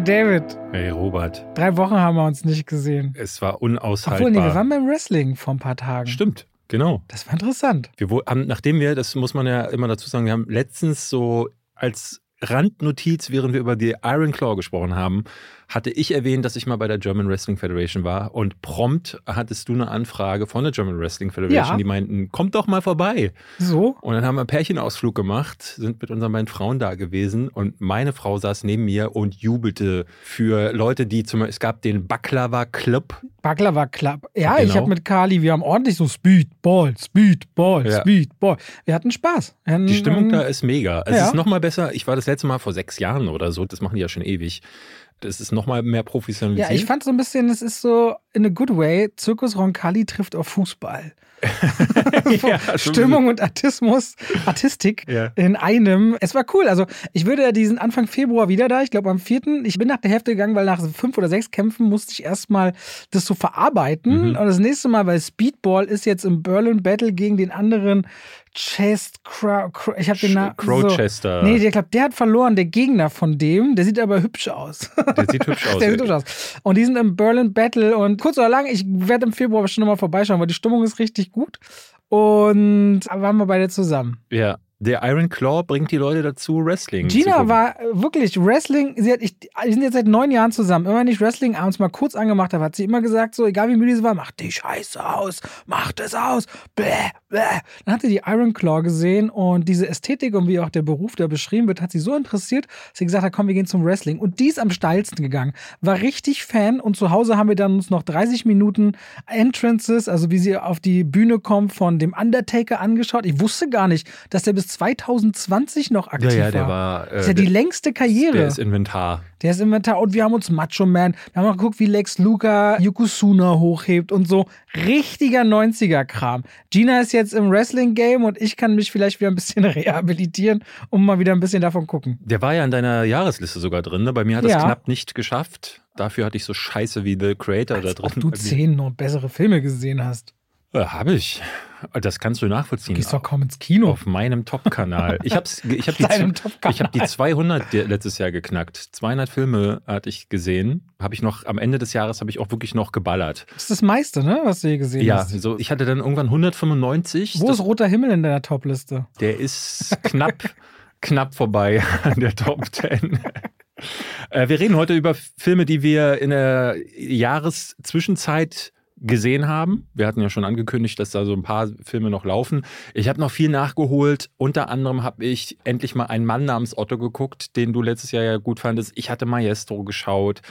Hey David, Hey Robert, drei Wochen haben wir uns nicht gesehen. es war unaushaltbar. Obwohl, nee, wir waren beim Wrestling vor ein paar Tagen. Stimmt, genau. Das war interessant. Wir haben, nachdem wir, das muss man ja immer dazu sagen, wir haben letztens so als Randnotiz, während wir über die Iron Claw gesprochen haben, hatte ich erwähnt, dass ich mal bei der German Wrestling Federation war und prompt hattest du eine Anfrage von der German Wrestling Federation, Ja. die meinten, kommt doch mal vorbei. So? Und dann haben wir einen Pärchenausflug gemacht, sind mit unseren beiden Frauen da gewesen und meine Frau saß neben mir und jubelte für Leute, die zum Beispiel, es gab den Baklava Club. Baklava Club. Ja, ich Genau. habe mit Kali, wir haben ordentlich so Speedball, Speedball, Ja. Speedball. Wir hatten Spaß. Hatten, Die Stimmung da ist mega. Es ja. ist nochmal besser. Ich war das letzte Mal vor sechs Jahren oder so. Das machen die ja schon ewig. Das ist nochmal mehr professionalisiert. Ja, ich fand so ein bisschen, es ist so in a good way, Zirkus Roncalli trifft auf Fußball. Ja, Stimmung und Artismus, Artistik Ja. in einem. Es war cool. Also ich würde ja diesen Anfang Februar wieder da. Ich glaube am 4. Ich bin nach der Hälfte gegangen, weil nach fünf oder sechs Kämpfen musste ich erstmal das so verarbeiten. Mhm. Und das nächste Mal, weil Speedball ist jetzt im Berlin Battle gegen den anderen Chest Crow. Crow ich habe den Namen. Crowchester. So. Nee, ich glaube, der hat verloren, der Gegner von dem. Der sieht aber hübsch aus. Der sieht hübsch aus. Der sieht hübsch aus. Und die sind im Berlin Battle und kurz oder lang, ich werde im Februar bestimmt nochmal vorbeischauen, weil die Stimmung ist richtig gut. Und waren wir beide zusammen. Ja. Der Iron Claw bringt die Leute dazu, Wrestling Gina war äh, wirklich Wrestling. Sie hat, ich, wir sind jetzt seit neun Jahren zusammen. Immer wenn ich Wrestling abends mal kurz angemacht habe, hat sie immer gesagt, so egal wie müde sie war, mach die Scheiße aus, mach das aus, bläh. Dann hat sie die Iron Claw gesehen und diese Ästhetik und wie auch der Beruf da beschrieben wird, hat sie so interessiert, dass sie gesagt hat, komm, wir gehen zum Wrestling. Und die ist am steilsten gegangen. War richtig Fan und zu Hause haben wir dann uns noch 30 Minuten Entrances, also wie sie auf die Bühne kommt, von dem Undertaker angeschaut. Ich wusste gar nicht, dass der bis 2020 noch aktiv ja, ja, der war. war. Das ist ja die der, längste Karriere. der ist Inventar. Der ist Inventar. Und wir haben uns Macho Man. Wir haben auch geguckt, wie Lex Luger Yokozuna hochhebt und so. Richtiger 90er-Kram. Gina ist jetzt im Wrestling-Game und ich kann mich vielleicht wieder ein bisschen rehabilitieren und mal wieder ein bisschen davon gucken. Der war ja in deiner Jahresliste sogar drin. Ne? Bei mir hat es Ja. knapp nicht geschafft. Dafür hatte ich so Scheiße wie The Creator da Als drin. ob du zehn noch bessere Filme gesehen hast. Äh, Hab ich. Das kannst du nachvollziehen. Gehst doch kaum ins Kino. Auf meinem Top-Kanal. Ich habe ich hab die, ich hab die 200 die- letztes Jahr geknackt. 200 Filme hatte ich gesehen. Habe ich noch, am Ende des Jahres habe ich auch wirklich noch geballert. Das ist das meiste, ne, was du hier gesehen Ja, hast. so, ich hatte dann irgendwann 195. Wo Das- ist Roter Himmel in deiner Topliste? Der ist knapp, knapp vorbei an der Top 10. Äh, wir reden heute über Filme, die wir in der Jahreszwischenzeit gesehen haben. Wir hatten ja schon angekündigt, dass da so ein paar Filme noch laufen. Ich habe noch viel nachgeholt. Unter anderem habe ich endlich mal einen Mann namens Otto geguckt, den du letztes Jahr ja gut fandest. Ich hatte Maestro geschaut.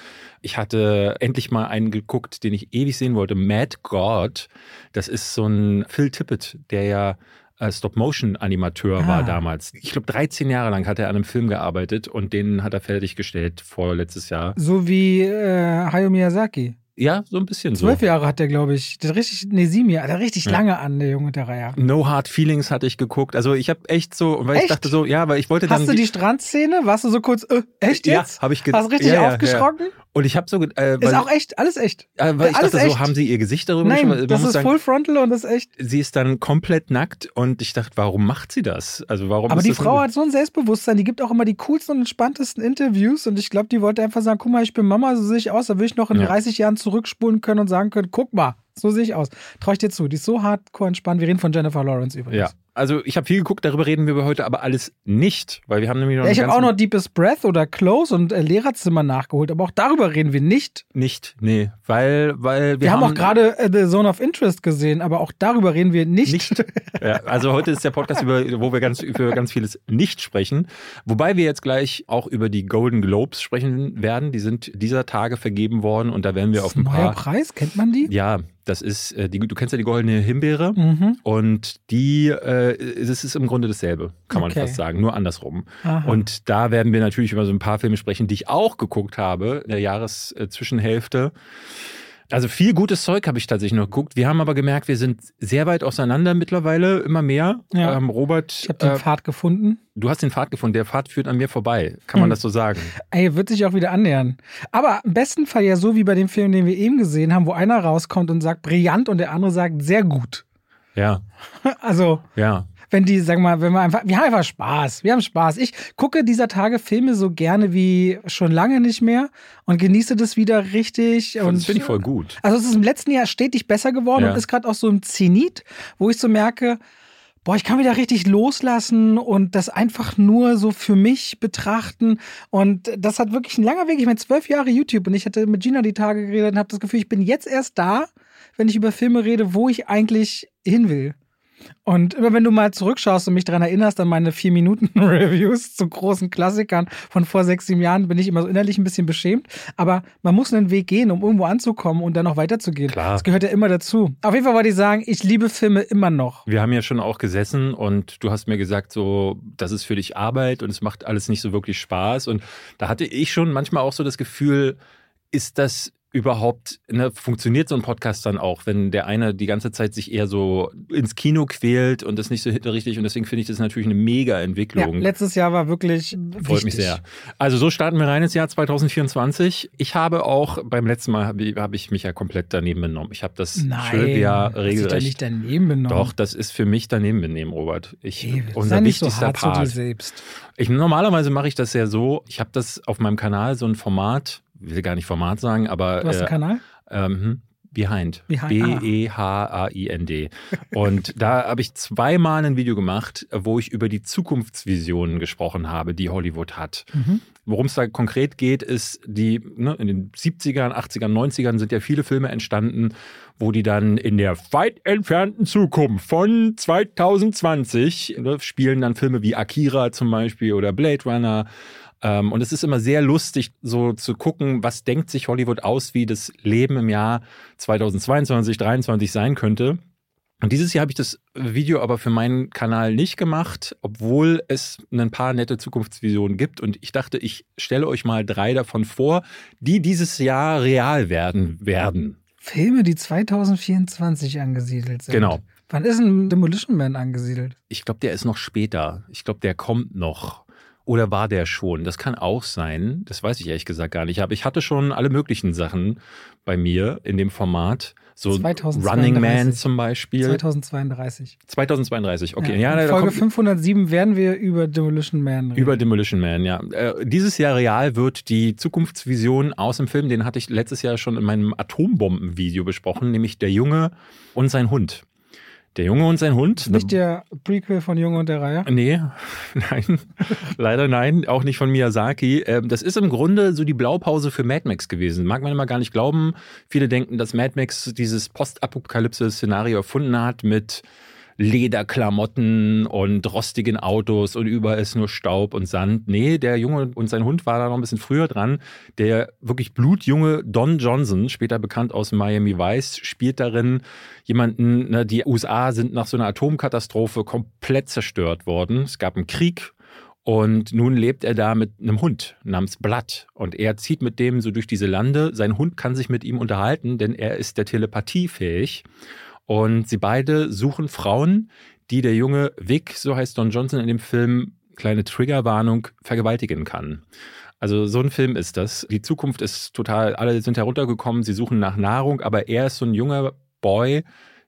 Ich hatte endlich mal einen geguckt, den ich ewig sehen wollte. Mad God. Das ist so ein Phil Tippett, der ja äh, Stop-Motion-Animateur Ah. war damals. Ich glaube, 13 Jahre lang hat er an einem Film gearbeitet und den hat er fertiggestellt vor letztes Jahr. So wie äh, Hayao Miyazaki. Ja, so ein bisschen so. Zwölf Jahre hat der, glaube ich. Der richtig, nee, sieben Jahre. Der hat richtig Ja. lange an, der Junge der Reihe. No Hard Feelings hatte ich geguckt. Also ich habe echt so, weil ich Echt? dachte so, ja, weil ich wollte dann. Hast du die Strandszene? Warst du so kurz, äh, echt ja, jetzt? habe ich ge- Hast du richtig ja, ja, aufgeschrocken? Und ich habe so, äh, Ist auch echt, alles echt. äh, weil ich alles dachte echt. so, haben sie ihr Gesicht darüber Nein, geschrieben? Das ist sagen, Full Frontal und das ist echt. Sie ist dann komplett nackt und ich dachte, warum macht sie das? Also warum? Aber die Frau so- hat so ein Selbstbewusstsein, die gibt auch immer die coolsten und entspanntesten Interviews und ich glaube, die wollte einfach sagen, guck mal, ich bin Mama, so sehe ich aus, da will ich noch in Ja. 30 Jahren zurückspulen können und sagen können, guck mal, so sehe ich aus. Trau ich dir zu, die ist so hardcore entspannt. Wir reden von Jennifer Lawrence übrigens. Ja, also ich habe viel geguckt, darüber reden wir heute aber alles nicht, weil wir haben nämlich noch Ja, ich habe auch noch Deepest Breath oder Close und äh, Lehrerzimmer nachgeholt, aber auch darüber reden wir nicht. nicht, nee, weil weil wir, Wir, haben, auch gerade äh, The Zone of Interest gesehen, aber auch darüber reden wir nicht. Nicht. Ja, also heute ist der Podcast, über, wo wir ganz, über ganz vieles nicht sprechen. Wobei wir jetzt gleich auch über die Golden Globes sprechen werden. Die sind dieser Tage vergeben worden und da werden wir auf ein paar. Preis, kennt man die? Ja, das ist, äh, die, du kennst ja die goldene Himbeere. Mhm. Und die, äh, es ist im Grunde dasselbe, kann man Okay. fast sagen, nur andersrum. Aha. Und da werden wir natürlich über so ein paar Filme sprechen, die ich auch geguckt habe in der Jahreszwischenhälfte. Also viel gutes Zeug habe ich tatsächlich noch geguckt. Wir haben aber gemerkt, wir sind sehr weit auseinander mittlerweile, immer mehr. Ja. Ähm, Robert, ich habe den äh, Pfad gefunden. du hast den Pfad gefunden. Der Pfad führt an mir vorbei. Kann man Hm. das so sagen? Ey, wird sich auch wieder annähern. Aber im besten Fall ja so wie bei dem Film, den wir eben gesehen haben, wo einer rauskommt und sagt brillant und der andere sagt sehr gut. Ja, Also, ja. wenn die, sagen wir mal, wenn wir einfach, wir haben einfach Spaß. Wir haben Spaß. Ich gucke dieser Tage Filme so gerne wie schon lange nicht mehr und genieße das wieder richtig. Und das finde ich voll gut. Also es ist im letzten Jahr stetig besser geworden Ja. und ist gerade auch so im Zenit, wo ich so merke, boah, ich kann wieder richtig loslassen und das einfach nur so für mich betrachten. Und das hat wirklich ein langer Weg. Ich meine, zwölf Jahre YouTube und ich hatte mit Gina die Tage geredet und habe das Gefühl, ich bin jetzt erst da, wenn ich über Filme rede, wo ich eigentlich hin will. Und immer wenn du mal zurückschaust und mich daran erinnerst an meine vier Minuten Reviews zu großen Klassikern von vor sechs, sieben Jahren, bin ich immer so innerlich ein bisschen beschämt. Aber man muss einen Weg gehen, um irgendwo anzukommen und dann noch weiterzugehen. Klar. Das gehört ja immer dazu. Auf jeden Fall wollte ich sagen, ich liebe Filme immer noch. Wir haben ja schon auch gesessen und du hast mir gesagt, so, das ist für dich Arbeit und es macht alles nicht so wirklich Spaß. Und da hatte ich schon manchmal auch so das Gefühl, ist das überhaupt, ne, funktioniert so ein Podcast dann auch, wenn der eine die ganze Zeit sich eher so ins Kino quält und das nicht so richtig und deswegen finde ich das natürlich eine mega Ja, Entwicklung. letztes Jahr war wirklich Freut mich wichtig. sehr. Also so starten wir rein ins Jahr 2024. Ich habe auch, beim letzten Mal habe ich, habe ich mich ja komplett daneben benommen. Ich habe das Schuljahr hast dich da regelrecht. nicht daneben benommen. Doch, das ist für mich daneben benehmen, Robert. Ich, Hey, unser so wichtigster dir Part. selbst. Ich, normalerweise mache ich das ja so, ich habe das auf meinem Kanal, so ein Format, will gar nicht Format sagen, aber Du hast einen äh, Kanal? ähm, Behind. E Behind, ah. B-E-H-A-I-N-D. Und da habe ich zweimal ein Video gemacht, wo ich über die Zukunftsvisionen gesprochen habe, die Hollywood hat. Mhm. Worum es da konkret geht, ist, die ne, in den 70ern, 80ern, 90ern sind ja viele Filme entstanden, wo die dann in der weit entfernten Zukunft von 2020 ne, spielen dann Filme wie Akira zum Beispiel oder Blade Runner. Ähm, und es ist immer sehr lustig, so zu gucken, was denkt sich Hollywood aus, wie das Leben im Jahr 2022, 2023 sein könnte. Und dieses Jahr habe ich das Video aber für meinen Kanal nicht gemacht, obwohl es ein paar nette Zukunftsvisionen gibt. Und ich dachte, ich stelle euch mal drei davon vor, die dieses Jahr real werden werden. Filme, die 2024 angesiedelt sind. Genau. Wann ist ein Demolition Man angesiedelt? Ich glaube, der ist noch später. Ich glaube, der kommt noch. Oder war der schon? Das kann auch sein. Das weiß ich ehrlich gesagt gar nicht. Aber ich hatte schon alle möglichen Sachen bei mir in dem Format. So 2032. Running Man zum Beispiel. 2032. 2032, okay. Ja, Ja, in Folge kommt, 507 werden wir über Demolition Man reden. Über Demolition Man, ja. Äh, dieses Jahr real wird die Zukunftsvision aus dem Film, den hatte ich letztes Jahr schon in meinem Atombomben-Video besprochen, nämlich der Junge und sein Hund. Der Junge und sein Hund. Nicht der Prequel von Junge und der Reihe. Nee, nein, leider nein, auch nicht von Miyazaki. Ähm, Das ist im Grunde so die Blaupause für Mad Max gewesen. Mag man immer gar nicht glauben. Viele denken, dass Mad Max dieses Postapokalypse-Szenario erfunden hat mit Lederklamotten und rostigen Autos und überall ist nur Staub und Sand. Nee, der Junge und sein Hund war da noch ein bisschen früher dran. Der wirklich blutjunge Don Johnson, später bekannt aus Miami Vice, spielt darin jemanden, ne, die USA sind nach so einer Atomkatastrophe komplett zerstört worden. Es gab einen Krieg und nun lebt er da mit einem Hund namens Blood. Und er zieht mit dem so durch diese Lande. Sein Hund kann sich mit ihm unterhalten, denn er ist der Telepathie fähig. Und sie beide suchen Frauen, die der junge Vic, so heißt Don Johnson in dem Film, kleine Triggerwarnung, vergewaltigen kann. Also so ein Film ist das. Die Zukunft ist total, alle sind heruntergekommen, sie suchen nach Nahrung, aber er ist so ein junger Boy,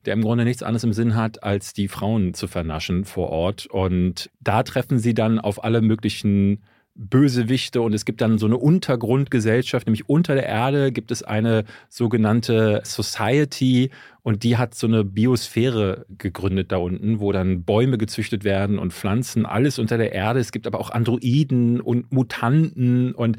der im Grunde nichts anderes im Sinn hat, als die Frauen zu vernaschen vor Ort. Und da treffen sie dann auf alle möglichen Bösewichte und es gibt dann so eine Untergrundgesellschaft, nämlich unter der Erde gibt es eine sogenannte Society und die hat so eine Biosphäre gegründet da unten, wo dann Bäume gezüchtet werden und Pflanzen, alles unter der Erde. Es gibt aber auch Androiden und Mutanten und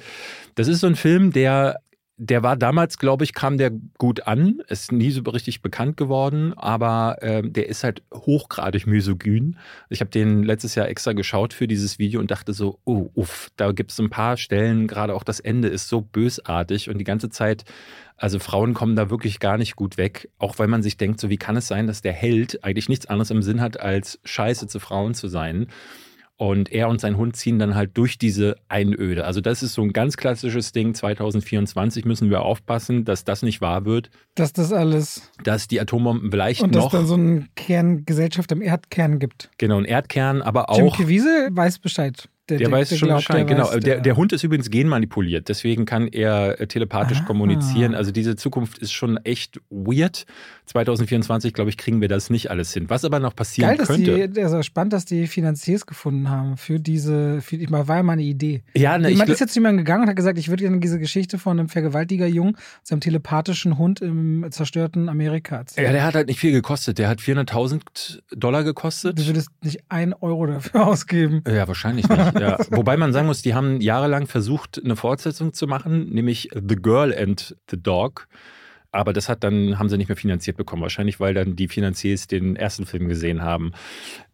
das ist so ein Film, der der war damals, glaube ich, kam der gut an. Ist nie so richtig bekannt geworden, aber ähm, der ist halt hochgradig misogyn. Ich habe den letztes Jahr extra geschaut für dieses Video und dachte so, oh, uff, da gibt es ein paar Stellen, gerade auch das Ende ist so bösartig und die ganze Zeit, also Frauen kommen da wirklich gar nicht gut weg, auch weil man sich denkt, so wie kann es sein, dass der Held eigentlich nichts anderes im Sinn hat, als scheiße zu Frauen zu sein. Und er und sein Hund ziehen dann halt durch diese Einöde. Also das ist so ein ganz klassisches Ding. 2024 müssen wir aufpassen, dass das nicht wahr wird, Dass das alles. dass die Atombomben vielleicht Und dass noch dann so eine Kerngesellschaft im Erdkern gibt. genau einen Erdkern, aber Jim auch Caviezel weiß Bescheid. Der, Der, weiß schon glaubt, Bescheid, genau. weiß, der, der Hund ist übrigens genmanipuliert, deswegen kann er äh, telepathisch Ah. kommunizieren. Also diese Zukunft ist schon echt weird. 2024, glaube ich, kriegen wir das nicht alles hin. Was aber noch passieren Geil, dass könnte. die, also spannend, dass die Finanziers gefunden haben für diese, für, ich war ja mal eine Idee. ja, ne, ich, Jemand gl- ist jetzt zu jemandem gegangen und hat gesagt, ich würde gerne diese Geschichte von einem Vergewaltiger-Jungen, seinem telepathischen Hund im zerstörten Amerika erzählen. ja, der hat halt nicht viel gekostet. Der hat 400.000 Dollar gekostet. Du würdest nicht ein Euro dafür ausgeben. Ja, wahrscheinlich nicht. Ja. Wobei man sagen muss, die haben jahrelang versucht, eine Fortsetzung zu machen, nämlich The Girl and the Dog. Aber das hat dann, haben sie nicht mehr finanziert bekommen. Wahrscheinlich, weil dann die Finanziers den ersten Film gesehen haben.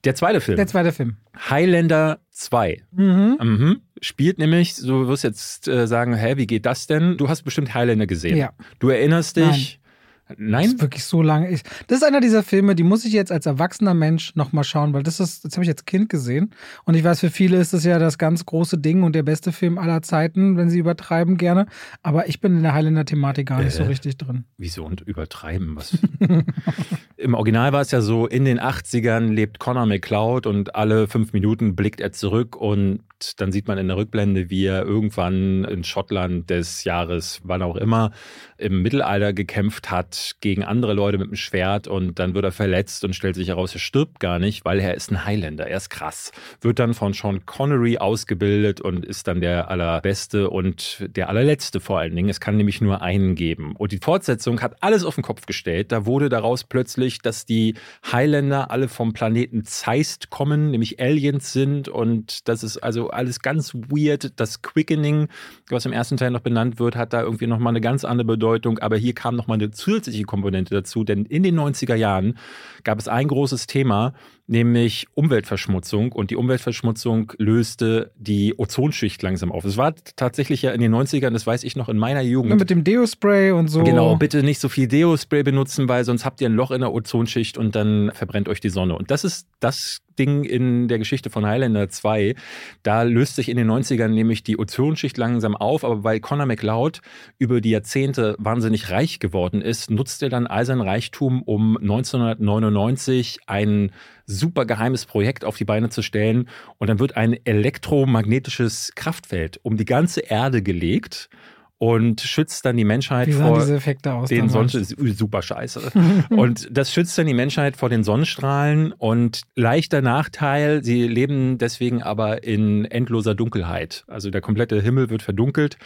Der zweite Film, Der zweite Film. Highlander 2. Mhm. Mhm. Spielt nämlich, du wirst jetzt äh, sagen, hä, wie geht das denn? Du hast bestimmt Highlander gesehen. Ja. Du erinnerst dich. Das Nein? ist wirklich so lange. Ich, das ist einer dieser Filme, die muss ich jetzt als erwachsener Mensch nochmal schauen, weil das ist, das habe ich als Kind gesehen. Und ich weiß, für viele ist es ja das ganz große Ding und der beste Film aller Zeiten, wenn sie übertreiben gerne. Aber ich bin in der Highlander-Thematik gar nicht so Äh. richtig drin. Wieso und übertreiben? Was? Im Original war es ja so, in den 80ern lebt Connor McCloud und alle fünf Minuten blickt er zurück und dann sieht man in der Rückblende, wie er irgendwann in Schottland des Jahres, wann auch immer, im Mittelalter gekämpft hat gegen andere Leute mit dem Schwert und dann wird er verletzt und stellt sich heraus, er stirbt gar nicht, weil er ist ein Highlander, er ist krass. Wird dann von Sean Connery ausgebildet und ist dann der allerbeste und der allerletzte vor allen Dingen. Es kann nämlich nur einen geben. Und die Fortsetzung hat alles auf den Kopf gestellt. Da wurde daraus plötzlich, dass die Highlander alle vom Planeten Zeist kommen, nämlich Aliens sind und das ist also alles ganz weird. Das Quickening, was im ersten Teil noch benannt wird, hat da irgendwie nochmal eine ganz andere Bedeutung. Aber hier kam nochmal eine zusätzliche Komponente dazu, denn in den 90er Jahren gab es ein großes Thema, nämlich Umweltverschmutzung. Und die Umweltverschmutzung löste die Ozonschicht langsam auf. Es war tatsächlich ja in den 90ern, das weiß ich noch in meiner Jugend. Mit dem Deo-Spray und so. Genau, bitte nicht so viel Deo-Spray benutzen, weil sonst habt ihr ein Loch in der Ozonschicht und dann verbrennt euch die Sonne. Und das ist das Ding in der Geschichte von Highlander 2. Da löst sich in den 90ern nämlich die Ozonschicht langsam auf, aber weil Connor McLeod über die Jahrzehnte wahnsinnig reich geworden ist, nutzt er dann all sein Reichtum, um 1999 ein super geheimes Projekt auf die Beine zu stellen. Und dann wird ein elektromagnetisches Kraftfeld um die ganze Erde gelegt und schützt dann die Menschheit Wie vor diese Effekte aus? den damals? Sonnen super scheiße. und das schützt dann die Menschheit vor den Sonnenstrahlen und leichter Nachteil, sie leben deswegen aber in endloser Dunkelheit. Also der komplette Himmel wird verdunkelt,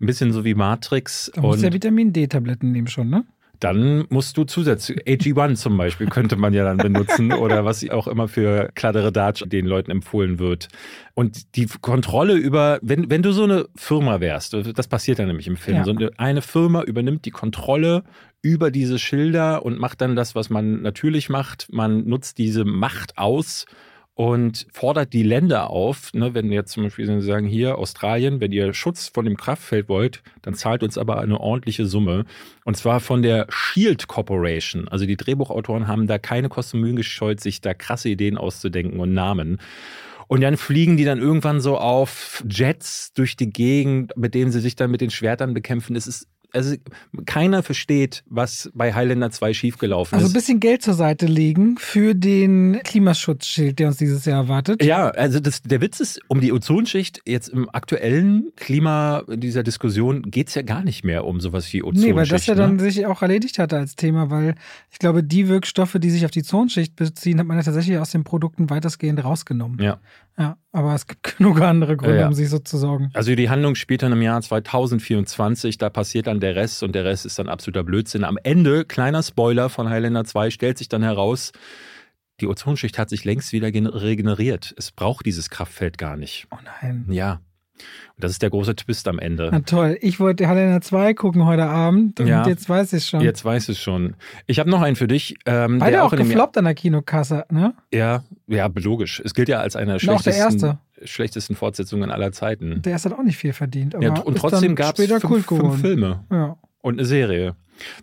ein bisschen so wie Matrix. Da musst du ja Vitamin D-Tabletten nehmen schon, ne? Dann musst du zusätzlich, AG1 zum Beispiel könnte man ja dann benutzen oder was auch immer für Kladderadatsch den Leuten empfohlen wird. Und die Kontrolle über, wenn, wenn du so eine Firma wärst, das passiert dann nämlich im Film, Ja. so eine, eine Firma übernimmt die Kontrolle über diese Schilder und macht dann das, was man natürlich macht. Man nutzt diese Macht aus und fordert die Länder auf, ne, wenn jetzt zum Beispiel sagen, hier Australien, wenn ihr Schutz von dem Kraftfeld wollt, dann zahlt uns aber eine ordentliche Summe. Und zwar von der Shield Corporation. Also die Drehbuchautoren haben da keine Kosten Mühen gescheut, sich da krasse Ideen auszudenken und Namen. Und dann fliegen die dann irgendwann so auf Jets durch die Gegend, mit denen sie sich dann mit den Schwertern bekämpfen. Es ist, also keiner versteht, was bei Highlander 2 schiefgelaufen Also ein ist. bisschen Geld zur Seite legen für den Klimaschutzschild, der uns dieses Jahr erwartet. Ja, also das, der Witz ist, um die Ozonschicht jetzt im aktuellen Klima dieser Diskussion geht's ja gar nicht mehr um sowas wie Ozonschicht. Nee, weil das ja dann ne? sich auch erledigt hatte als Thema, weil ich glaube, die Wirkstoffe, die sich auf die Ozonschicht beziehen, hat man ja tatsächlich aus den Produkten weitestgehend rausgenommen. Ja. Ja, aber es gibt genug andere Gründe, Ja, um sich so zu sorgen. Also die Handlung spielt dann im Jahr 2024, da passiert dann der Rest und der Rest ist dann absoluter Blödsinn. Am Ende, kleiner Spoiler von Highlander 2, stellt sich dann heraus, die Ozonschicht hat sich längst wieder gen- regeneriert. Es braucht dieses Kraftfeld gar nicht. Oh nein. Ja. Und das ist der große Twist am Ende. Na toll. Ich wollte Highlander 2 gucken heute Abend und Ja. jetzt weiß ich schon. Jetzt weiß es schon. Ich habe noch einen für dich. Ähm, Beide der auch gefloppt an der Kinokasse, ne? Ja, ja, logisch. Es gilt ja als eine der Und auch der schlechtesten, schlechtesten Fortsetzungen aller Zeiten. Der erste hat auch nicht viel verdient. Ja, und trotzdem gab es fünf, Kult fünf. Filme Ja. und eine Serie.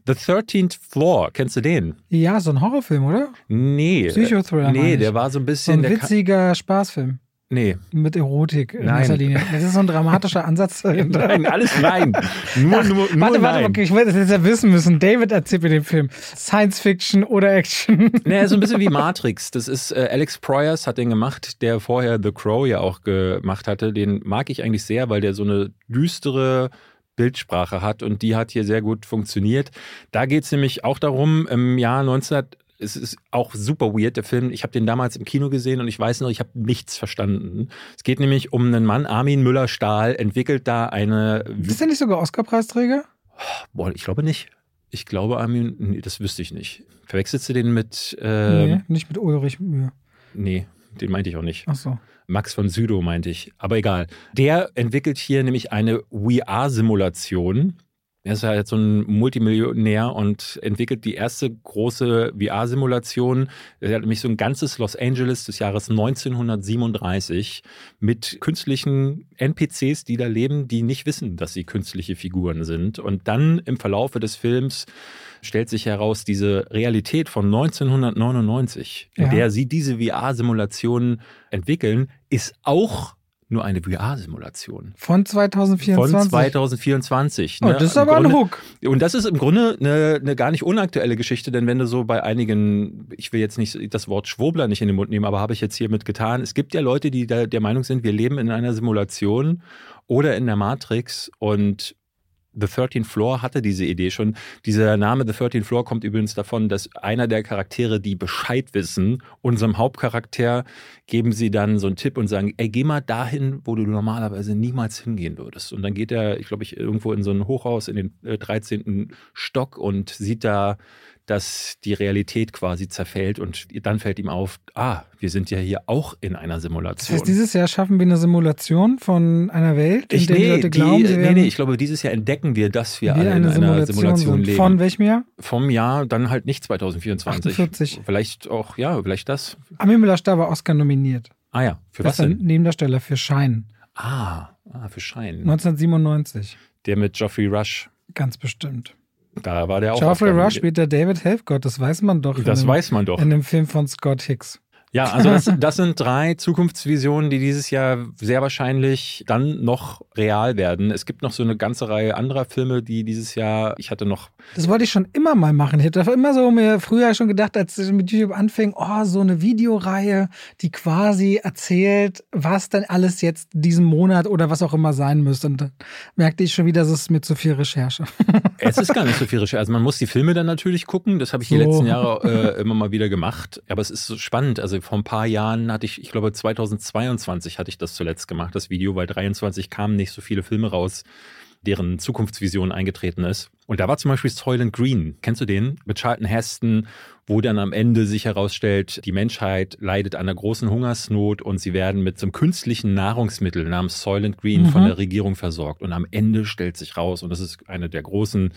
The 13th Floor, kennst du den? ja, so ein Horrorfilm, oder? Nee. Psychothriller. Nee, ich. der war so ein so bisschen. ein der ka- witziger Spaßfilm. Nee. Mit Erotik in Nein. erster Linie. Das ist so ein dramatischer Ansatz dahinter. Nein, alles nein. Nur, nur, nur Warte, warte, nein. okay, ich will das jetzt ja wissen müssen. David erzählt mir den Film. Science Fiction oder Action? Nee, so ein bisschen wie Matrix. Das ist äh, Alex Proyas hat den gemacht, der vorher The Crow ja auch gemacht hatte. Den mag ich eigentlich sehr, weil der so eine düstere Bildsprache hat und die hat hier sehr gut funktioniert. Da geht es nämlich auch darum, im Jahr 19 es ist auch super weird, der Film. Ich habe den damals im Kino gesehen und ich weiß noch, ich habe nichts verstanden. Es geht nämlich um einen Mann, Armin Müller-Stahl, entwickelt da eine. Ist der nicht sogar Oscar-Preisträger? Boah, ich glaube nicht. Ich glaube, Armin, nee, das wüsste ich nicht. Verwechselst du den mit. Äh, nee, nicht mit Ulrich Mühe. nee, den meinte ich auch nicht. Ach so. Max von Südow meinte ich. Aber egal. Der entwickelt hier nämlich eine VR-Simulation. Er ist halt so ein Multimillionär und entwickelt die erste große VR-Simulation. Er hat nämlich so ein ganzes Los Angeles des Jahres 1937 mit künstlichen NPCs, die da leben, die nicht wissen, dass sie künstliche Figuren sind. Und dann im Verlaufe des Films stellt sich heraus, diese Realität von 1999, in Ja. der sie diese VR-Simulationen entwickeln, ist auch nur eine VR-Simulation. Von 2024. Von 2024. Oh, ne? das ist Im aber ein Grunde- Hook. Und das ist im Grunde eine, eine gar nicht unaktuelle Geschichte, denn wenn du so bei einigen, ich will jetzt nicht das Wort Schwurbler nicht in den Mund nehmen, aber habe ich jetzt hiermit getan. Es gibt ja Leute, die da der Meinung sind, wir leben in einer Simulation oder in der Matrix und The 13th Floor hatte diese Idee schon. Dieser Name The 13th Floor kommt übrigens davon, dass einer der Charaktere, die Bescheid wissen, unserem Hauptcharakter geben sie dann so einen Tipp und sagen, ey, geh mal dahin, wo du normalerweise niemals hingehen würdest. Und dann geht er, ich glaube, ich irgendwo in so ein Hochhaus in den äh, 13. Stock und sieht da, dass die Realität quasi zerfällt und dann fällt ihm auf, ah, wir sind ja hier auch in einer Das Simulation. heißt, dieses Jahr schaffen wir eine Simulation von einer Welt, in ich, der die nee, Leute die, glauben, sie nee, nee, ich glaube, dieses Jahr entdecken wir, dass wir wie alle eine in einer Simulation, Simulation sind. leben. Von welchem Jahr? Vom Jahr dann halt nicht 2024. 48. Vielleicht auch, ja, vielleicht das. Armin Müller-Stahl war Oscar nominiert. Ah ja, für was Bester denn? Nebendarsteller für Schein. Ah, ah, für Schein. 1997. Der mit Geoffrey Rush. Ganz bestimmt. Da war der auch. Geoffrey Rush spielt der David Helfgott, das weiß man doch. Das dem, weiß man doch. In dem Film von Scott Hicks. Ja, also das, das sind drei Zukunftsvisionen, die dieses Jahr sehr wahrscheinlich dann noch real werden. Es gibt noch so eine ganze Reihe anderer Filme, die dieses Jahr, ich hatte noch, Das wollte ich schon immer mal machen. Ich hätte immer so mir früher schon gedacht, als es mit YouTube anfing, oh, so eine Videoreihe, die quasi erzählt, was dann alles jetzt diesen Monat oder was auch immer sein müsste. Und dann merkte ich schon wieder, das ist mir zu viel Recherche. es ist gar nicht so viel Recherche. Also man muss die Filme dann natürlich gucken. Das habe ich die So. letzten Jahre äh, immer mal wieder gemacht. Aber es ist so spannend. Also vor ein paar Jahren hatte ich, ich glaube 2022 hatte ich das zuletzt gemacht, das Video, weil 23 kamen nicht so viele Filme raus, deren Zukunftsvision eingetreten ist. Und da war zum Beispiel Soylent Green. Kennst du den? Mit Charlton Heston, wo dann am Ende sich herausstellt, die Menschheit leidet an einer großen Hungersnot und sie werden mit so einem künstlichen Nahrungsmittel namens Soylent Green von Mhm. der Regierung versorgt. Und am Ende stellt sich raus, und das ist eine der großen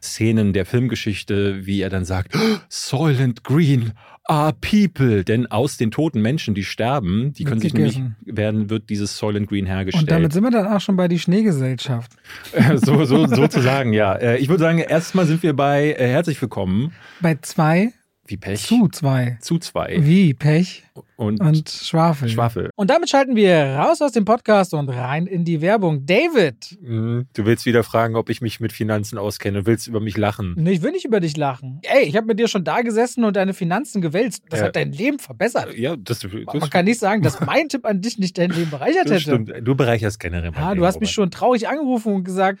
Szenen der Filmgeschichte, wie er dann sagt, "Oh, Soylent Green are people. Denn aus den toten Menschen, die sterben, die können sich nämlich, gegessen. werden, wird dieses Soylent Green hergestellt. Und damit sind wir dann auch schon bei die Schneegesellschaft. so, so, sozusagen, ja. Äh, Ich würde sagen, erstmal sind wir bei äh, Herzlich willkommen. Bei zwei Wie Pech. zu zwei. Zu zwei. Wie Pech Und, und Schwafel. Schwafel. Und damit schalten wir raus aus dem Podcast und rein in die Werbung. David, Mhm. Du willst wieder fragen, ob ich mich mit Finanzen auskenne. Du willst über mich lachen. nee, ich will nicht über dich lachen. Ey, ich habe mit dir schon da gesessen und deine Finanzen gewälzt. Das Ja. hat dein Leben verbessert. Ja, das, das, Man kann nicht sagen, dass mein Tipp an dich nicht dein Leben bereichert das hätte. stimmt. Du bereicherst generell mein Ja, Leben, du hast mich Robert. schon traurig angerufen und gesagt,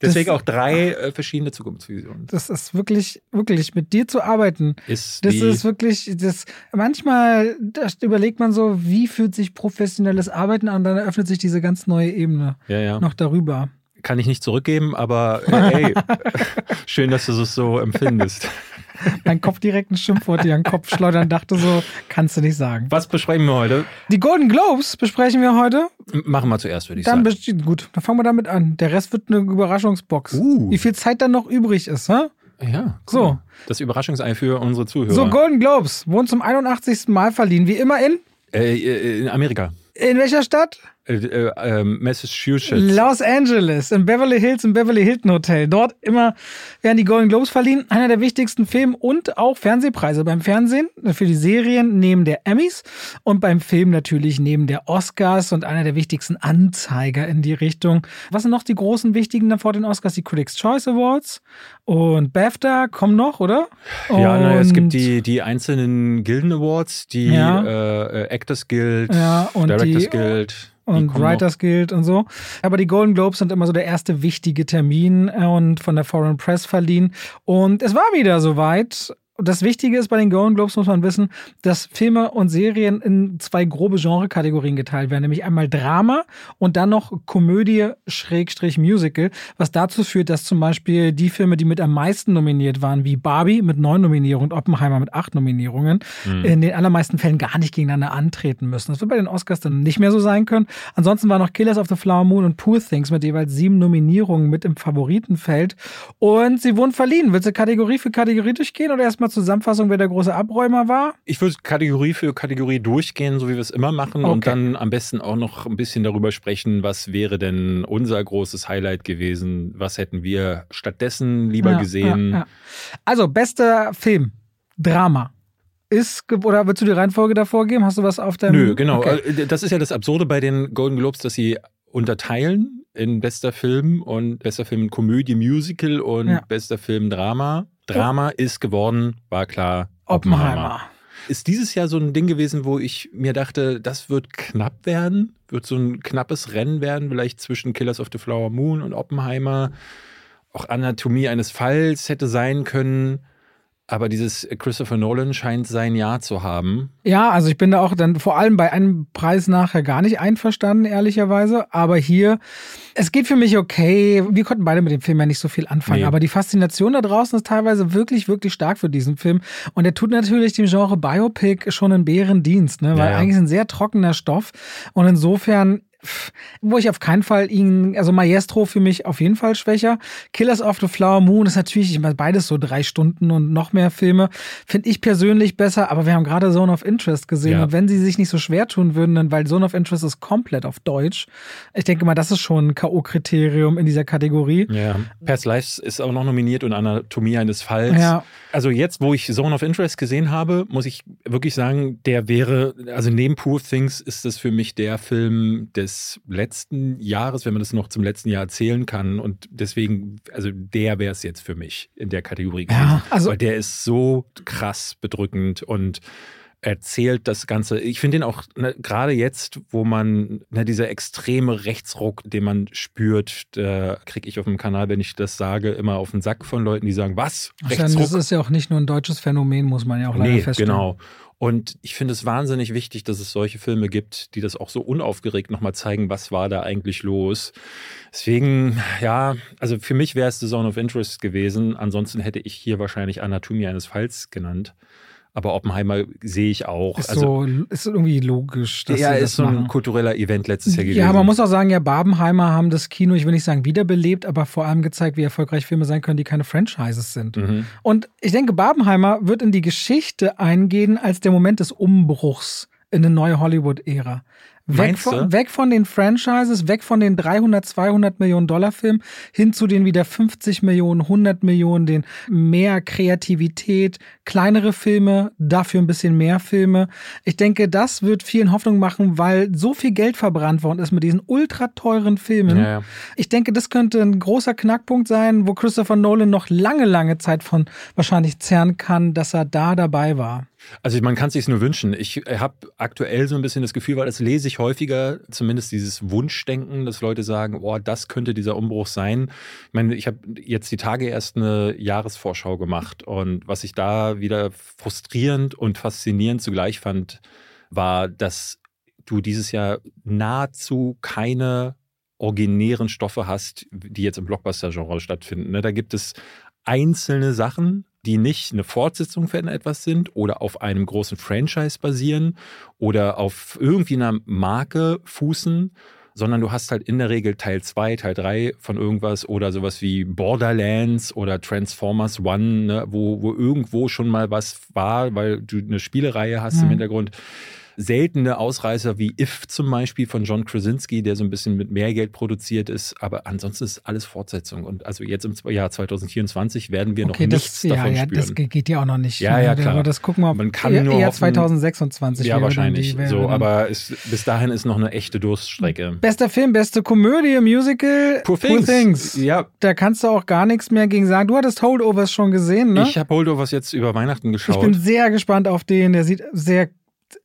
Deswegen Das- auch drei äh, verschiedene Zukunftsvisionen. Das ist wirklich, wirklich mit dir zu arbeiten. Ist Das ist wirklich, das manchmal da überlegt man so, wie fühlt sich professionelles Arbeiten an, dann eröffnet sich diese ganz neue Ebene ja, ja. noch darüber. Kann ich nicht zurückgeben, aber äh, ey, schön, dass du es so empfindest. Mein Kopf direkt ein Schimpfwort dir an den Kopf schleudern, dachte so, kannst du nicht sagen. Was besprechen wir heute? Die Golden Globes besprechen wir heute. M- Machen wir zuerst, würde ich Dann sagen. gut, dann fangen wir damit an. Der Rest wird eine Überraschungsbox. Uh. Wie viel Zeit dann noch übrig ist, hä? Ja, So. cool. Das Überraschungsei für unsere Zuhörer. So, Golden Globes wurden zum 81. Mal verliehen. Wie immer in? äh, äh, in Amerika. In welcher Stadt? Äh, äh, ähm, Massachusetts. Los Angeles, im Beverly Hills, im Beverly Hilton Hotel. Dort immer werden die Golden Globes verliehen. Einer der wichtigsten Film- und auch Fernsehpreise. Beim Fernsehen für die Serien neben der Emmys und beim Film natürlich neben der Oscars und einer der wichtigsten Anzeiger in die Richtung. Was sind noch die großen wichtigen vor den Oscars? Die Critics' Choice Awards und BAFTA kommen noch, oder? ja, naja, es Und- gibt die, die einzelnen Gilden Awards, die Ja. äh, äh, Actors Guild, Ja, und Directors die- Guild. Und. Writers Guild und so. Aber die Golden Globes sind immer so der erste wichtige Termin äh, und von der Foreign Press verliehen. Und es war wieder soweit. Und das Wichtige ist bei den Golden Globes, muss man wissen, dass Filme und Serien in zwei grobe Genrekategorien geteilt werden, nämlich einmal Drama und dann noch Komödie Schrägstrich Musical, was dazu führt, dass zum Beispiel die Filme, die mit am meisten nominiert waren, wie Barbie mit neun Nominierungen und Oppenheimer mit acht Nominierungen, in den allermeisten Fällen gar nicht gegeneinander antreten müssen. Das wird bei den Oscars dann nicht mehr so sein können. Ansonsten waren noch Killers of the Flower Moon und Poor Things mit jeweils sieben Nominierungen mit im Favoritenfeld. Und sie wurden verliehen. Willst du Kategorie für Kategorie durchgehen oder erstmal Zusammenfassung, wer der große Abräumer war? Ich würde Kategorie für Kategorie durchgehen, so wie wir es immer machen, und Okay. dann am besten auch noch ein bisschen darüber sprechen, was wäre denn unser großes Highlight gewesen, was hätten wir stattdessen lieber Ja, gesehen. ja, ja. Also, bester Film. Drama. Ist, oder willst du die Reihenfolge davor geben? Hast du was auf deinem. Nö, genau. Okay. Äh, Das ist ja das Absurde bei den Golden Globes, dass sie unterteilen in bester Film und bester Film Komödie, Musical und Ja. bester Film Drama. Drama ist geworden, war klar. Oppenheimer. Ist dieses Jahr so ein Ding gewesen, wo ich mir dachte, das wird knapp werden, wird so ein knappes Rennen werden, vielleicht zwischen Killers of the Flower Moon und Oppenheimer. Auch Anatomie eines Falls hätte sein können. Aber dieses Christopher Nolan scheint sein Jahr zu haben. Ja, also ich bin da auch dann vor allem bei einem Preis nachher gar nicht einverstanden, ehrlicherweise. Aber hier, es geht für mich okay. Wir konnten beide mit dem Film ja nicht so viel anfangen. Nee. Aber die Faszination da draußen ist teilweise wirklich, wirklich stark für diesen Film. Und er tut natürlich dem Genre Biopic schon einen Bärendienst, ne? Weil Ja, ja. eigentlich ein sehr trockener Stoff. Und insofern wo ich auf keinen Fall ihn, also Maestro für mich auf jeden Fall schwächer. Killers of the Flower Moon ist natürlich ich meine, beides so drei Stunden und noch mehr Filme. Finde ich persönlich besser, aber wir haben gerade Zone of Interest gesehen. Ja. Und wenn sie sich nicht so schwer tun würden, dann, weil Zone of Interest ist komplett auf Deutsch. Ich denke mal, das ist schon ein K.O.-Kriterium in dieser Kategorie. Ja. Past Lives ist auch noch nominiert und Anatomie eines Falls. Ja. Also jetzt, wo ich Zone of Interest gesehen habe, muss ich wirklich sagen, der wäre, also neben Poor Things ist das für mich der Film des letzten Jahres, wenn man das noch zum letzten Jahr erzählen kann. Und deswegen, also der wäre es jetzt für mich in der Kategorie gewesen. Ja, also- Weil der ist so krass bedrückend und erzählt das Ganze. Ich finde ihn auch ne, gerade jetzt, wo man ne, dieser extreme Rechtsruck, den man spürt, da kriege ich auf dem Kanal, wenn ich das sage, immer auf den Sack von Leuten, die sagen, was? Ach, Das Rechtsruck? ist ja auch nicht nur ein deutsches Phänomen, muss man ja auch leider Nee, feststellen. genau. Und ich finde es wahnsinnig wichtig, dass es solche Filme gibt, die das auch so unaufgeregt nochmal zeigen, was war da eigentlich los. Deswegen, ja, also für mich wäre es The Zone of Interest gewesen. Ansonsten hätte ich hier wahrscheinlich Anatomie eines Falls genannt. Aber Oppenheimer sehe ich auch. Ist, also, so, ist irgendwie logisch. Dass ja, ist das so ein machen. kultureller Event letztes Jahr gewesen. Ja, man muss auch sagen, ja, Barbenheimer haben das Kino, ich will nicht sagen wiederbelebt, aber vor allem gezeigt, wie erfolgreich Filme sein können, die keine Franchises sind. Mhm. Und ich denke, Barbenheimer wird in die Geschichte eingehen als der Moment des Umbruchs in eine neue Hollywood-Ära. Weg von, weg von den Franchises, weg von den 300, 200 Millionen Dollar Filmen, hin zu den wieder 50 Millionen, 100 Millionen, den mehr Kreativität, kleinere Filme, dafür ein bisschen mehr Filme. Ich denke, das wird vielen Hoffnung machen, weil so viel Geld verbrannt worden ist mit diesen ultra teuren Filmen. Ja, ja. Ich denke, das könnte ein großer Knackpunkt sein, wo Christopher Nolan noch lange, lange Zeit von wahrscheinlich zerren kann, dass er da dabei war. Also man kann es sich nur wünschen. Ich habe aktuell so ein bisschen das Gefühl, weil das lese ich häufiger, zumindest dieses Wunschdenken, dass Leute sagen, oh, das könnte dieser Umbruch sein. Ich meine, ich habe jetzt die Tage erst eine Jahresvorschau gemacht und was ich da wieder frustrierend und faszinierend zugleich fand, war, dass du dieses Jahr nahezu keine originären Stoffe hast, die jetzt im Blockbuster-Genre stattfinden. Ne? Da gibt es einzelne Sachen, die nicht eine Fortsetzung von etwas sind oder auf einem großen Franchise basieren oder auf irgendwie einer Marke fußen, sondern du hast halt in der Regel Teil 2, Teil 3 von irgendwas oder sowas wie Borderlands oder Transformers One, ne, wo, wo irgendwo schon mal was war, weil du eine Spielereihe hast im Mhm. Hintergrund seltene Ausreißer wie If zum Beispiel von John Krasinski, der so ein bisschen mit mehr Geld produziert ist, aber ansonsten ist alles Fortsetzung. Und also jetzt im Jahr 2024 werden wir Okay, noch das, nichts ja, davon ja, spüren. das ge- geht ja auch noch nicht. Ja, ja, Ne? klar. Aber das gucken wir Man kann eher, nur eher hoffen- 2026. ja, wahrscheinlich. Die, so, aber es, bis dahin ist noch eine echte Durststrecke. Bester Film, beste Komödie, Musical, Poor Things. Ja, Da kannst du auch gar nichts mehr gegen sagen. Du hattest Holdovers schon gesehen, ne? ich habe Holdovers jetzt über Weihnachten Ich geschaut. bin sehr gespannt auf den. Der sieht sehr,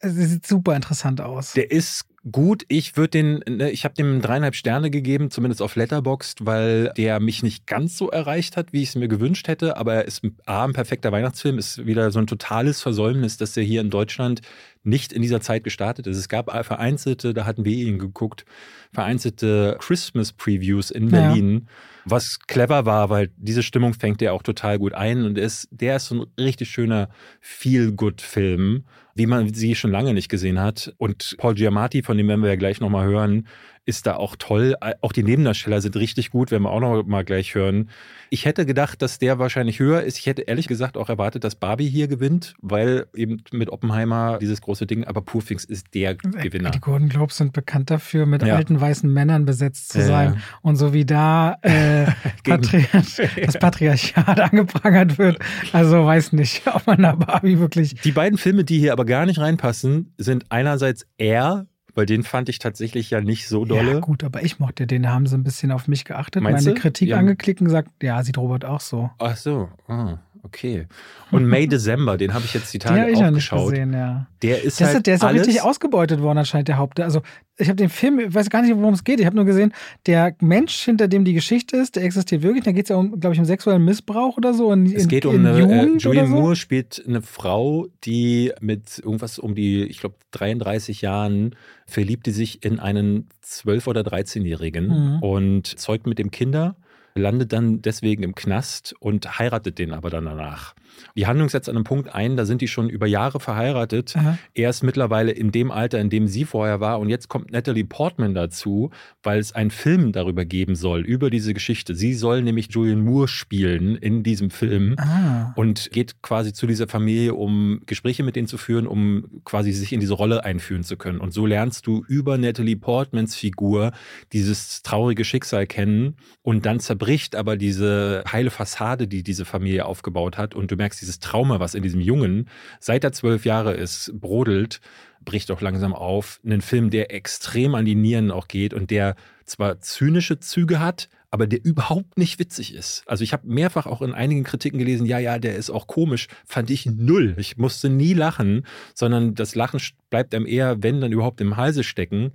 der sieht super interessant aus. Der ist gut. Ich würde den, ne, ich habe dem dreieinhalb Sterne gegeben, zumindest auf Letterboxd, weil der mich nicht ganz so erreicht hat, wie ich es mir gewünscht hätte. Aber er ist A, ein perfekter Weihnachtsfilm, ist wieder so ein totales Versäumnis, dass der hier in Deutschland nicht in dieser Zeit gestartet ist. Es gab vereinzelte, da hatten wir ihn geguckt, vereinzelte Christmas-Previews in Ja. Berlin. Was clever war, weil diese Stimmung fängt der auch total gut ein und ist, der ist so ein richtig schöner Feel-Good-Film, wie man sie schon lange nicht gesehen hat. Und Paul Giamatti, von dem werden wir ja gleich nochmal hören, ist da auch toll. Auch die Nebendarsteller sind richtig gut, werden wir auch noch mal gleich hören. Ich hätte gedacht, dass der wahrscheinlich höher ist. Ich hätte ehrlich gesagt auch erwartet, dass Barbie hier gewinnt, weil eben mit Oppenheimer dieses große Ding, aber Poor Things ist der Gewinner. Die Golden Globes sind bekannt dafür, mit Ja. alten weißen Männern besetzt zu Ja, sein. Und so wie da äh, Patri das Patriarchat angeprangert wird, also weiß nicht, ob man da Barbie wirklich. Die beiden Filme, die hier aber gar nicht reinpassen, sind einerseits Er, weil den fand ich tatsächlich ja nicht so dolle. Ja, gut, aber ich mochte den, da haben sie ein bisschen auf mich geachtet, Meinst meine du? Kritik Ja. angeklickt und gesagt, ja, sieht Robert auch so. Ach so, ah, okay. Und May December, den habe ich jetzt die Den Tage ich auch nicht geschaut. gesehen, ja. Der ist Das halt der ist auch richtig ausgebeutet worden, anscheinend, der Haupt. Also, ich habe den Film, ich weiß gar nicht, worum es geht. Ich habe nur gesehen, der Mensch, hinter dem die Geschichte ist, der existiert wirklich. Da geht es ja um, glaube ich, um sexuellen Missbrauch oder so. In, Es in, geht um in eine, äh, Julian so. Moore spielt eine Frau, die mit irgendwas um die, ich glaube, 33 Jahren verliebt die sich in einen 12- oder 13-Jährigen Mhm. und zeugt mit dem Kinder, landet dann deswegen im Knast und heiratet den aber dann danach. Die Handlung setzt an einem Punkt ein, da sind die schon über Jahre verheiratet. Aha. Er ist mittlerweile in dem Alter, in dem sie vorher war. Und jetzt kommt Natalie Portman dazu, weil es einen Film darüber geben soll, über diese Geschichte. Sie soll nämlich Julian Moore spielen in diesem Film Ah. und geht quasi zu dieser Familie, um Gespräche mit denen zu führen, um quasi sich in diese Rolle einführen zu können. Und so lernst du über Natalie Portmans Figur dieses traurige Schicksal kennen und dann zerbricht aber diese heile Fassade, die diese Familie aufgebaut hat und du merkst dieses Trauma, was in diesem Jungen, seit er zwölf Jahre ist, brodelt, bricht auch langsam auf. Ein Film, der extrem an die Nieren auch geht und der zwar zynische Züge hat, aber der überhaupt nicht witzig ist. Also ich habe mehrfach auch in einigen Kritiken gelesen, ja, ja, der ist auch komisch. Fand ich null. Ich musste nie lachen, sondern das Lachen bleibt einem eher, wenn dann überhaupt im Halse stecken.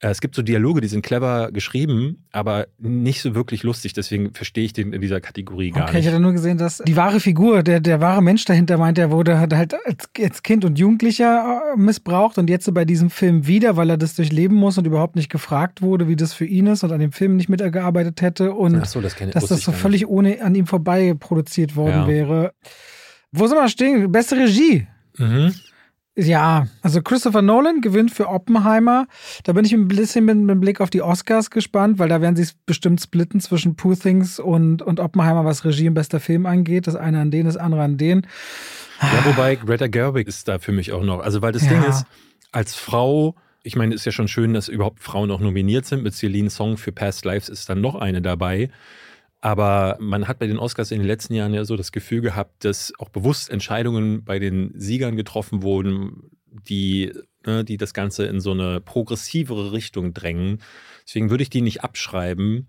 Äh, Es gibt so Dialoge, die sind clever geschrieben, aber nicht so wirklich lustig. Deswegen verstehe ich den in dieser Kategorie gar Okay, ich nicht. hatte nur gesehen, dass die wahre Figur, der, der wahre Mensch dahinter meint, der wurde halt als, als Kind und Jugendlicher äh, missbraucht und jetzt so bei diesem Film wieder, weil er das durchleben muss und überhaupt nicht gefragt wurde, wie das für ihn ist und an dem Film nicht mitgearbeitet hätte und Ach so, das kenne dass das ich so völlig ohne an ihm vorbei produziert worden Ja. wäre. Wo sind wir stehen? Beste Regie. Mhm. Ja, also Christopher Nolan gewinnt für Oppenheimer. Da bin ich ein bisschen mit, mit Blick auf die Oscars gespannt, weil da werden sie es bestimmt splitten zwischen Poor Things und, und Oppenheimer, was Regie und bester Film angeht. Das eine an den, das andere an den. Ja, wobei Greta Gerwig ist da für mich auch noch. Also, weil das Ja. Ding ist, als Frau, ich meine, ist ja schon schön, dass überhaupt Frauen auch nominiert sind. Mit Celine Song für Past Lives ist dann noch eine dabei. Aber man hat bei den Oscars in den letzten Jahren ja so das Gefühl gehabt, dass auch bewusst Entscheidungen bei den Siegern getroffen wurden, die, ne, die das Ganze in so eine progressivere Richtung drängen. Deswegen würde ich die nicht abschreiben.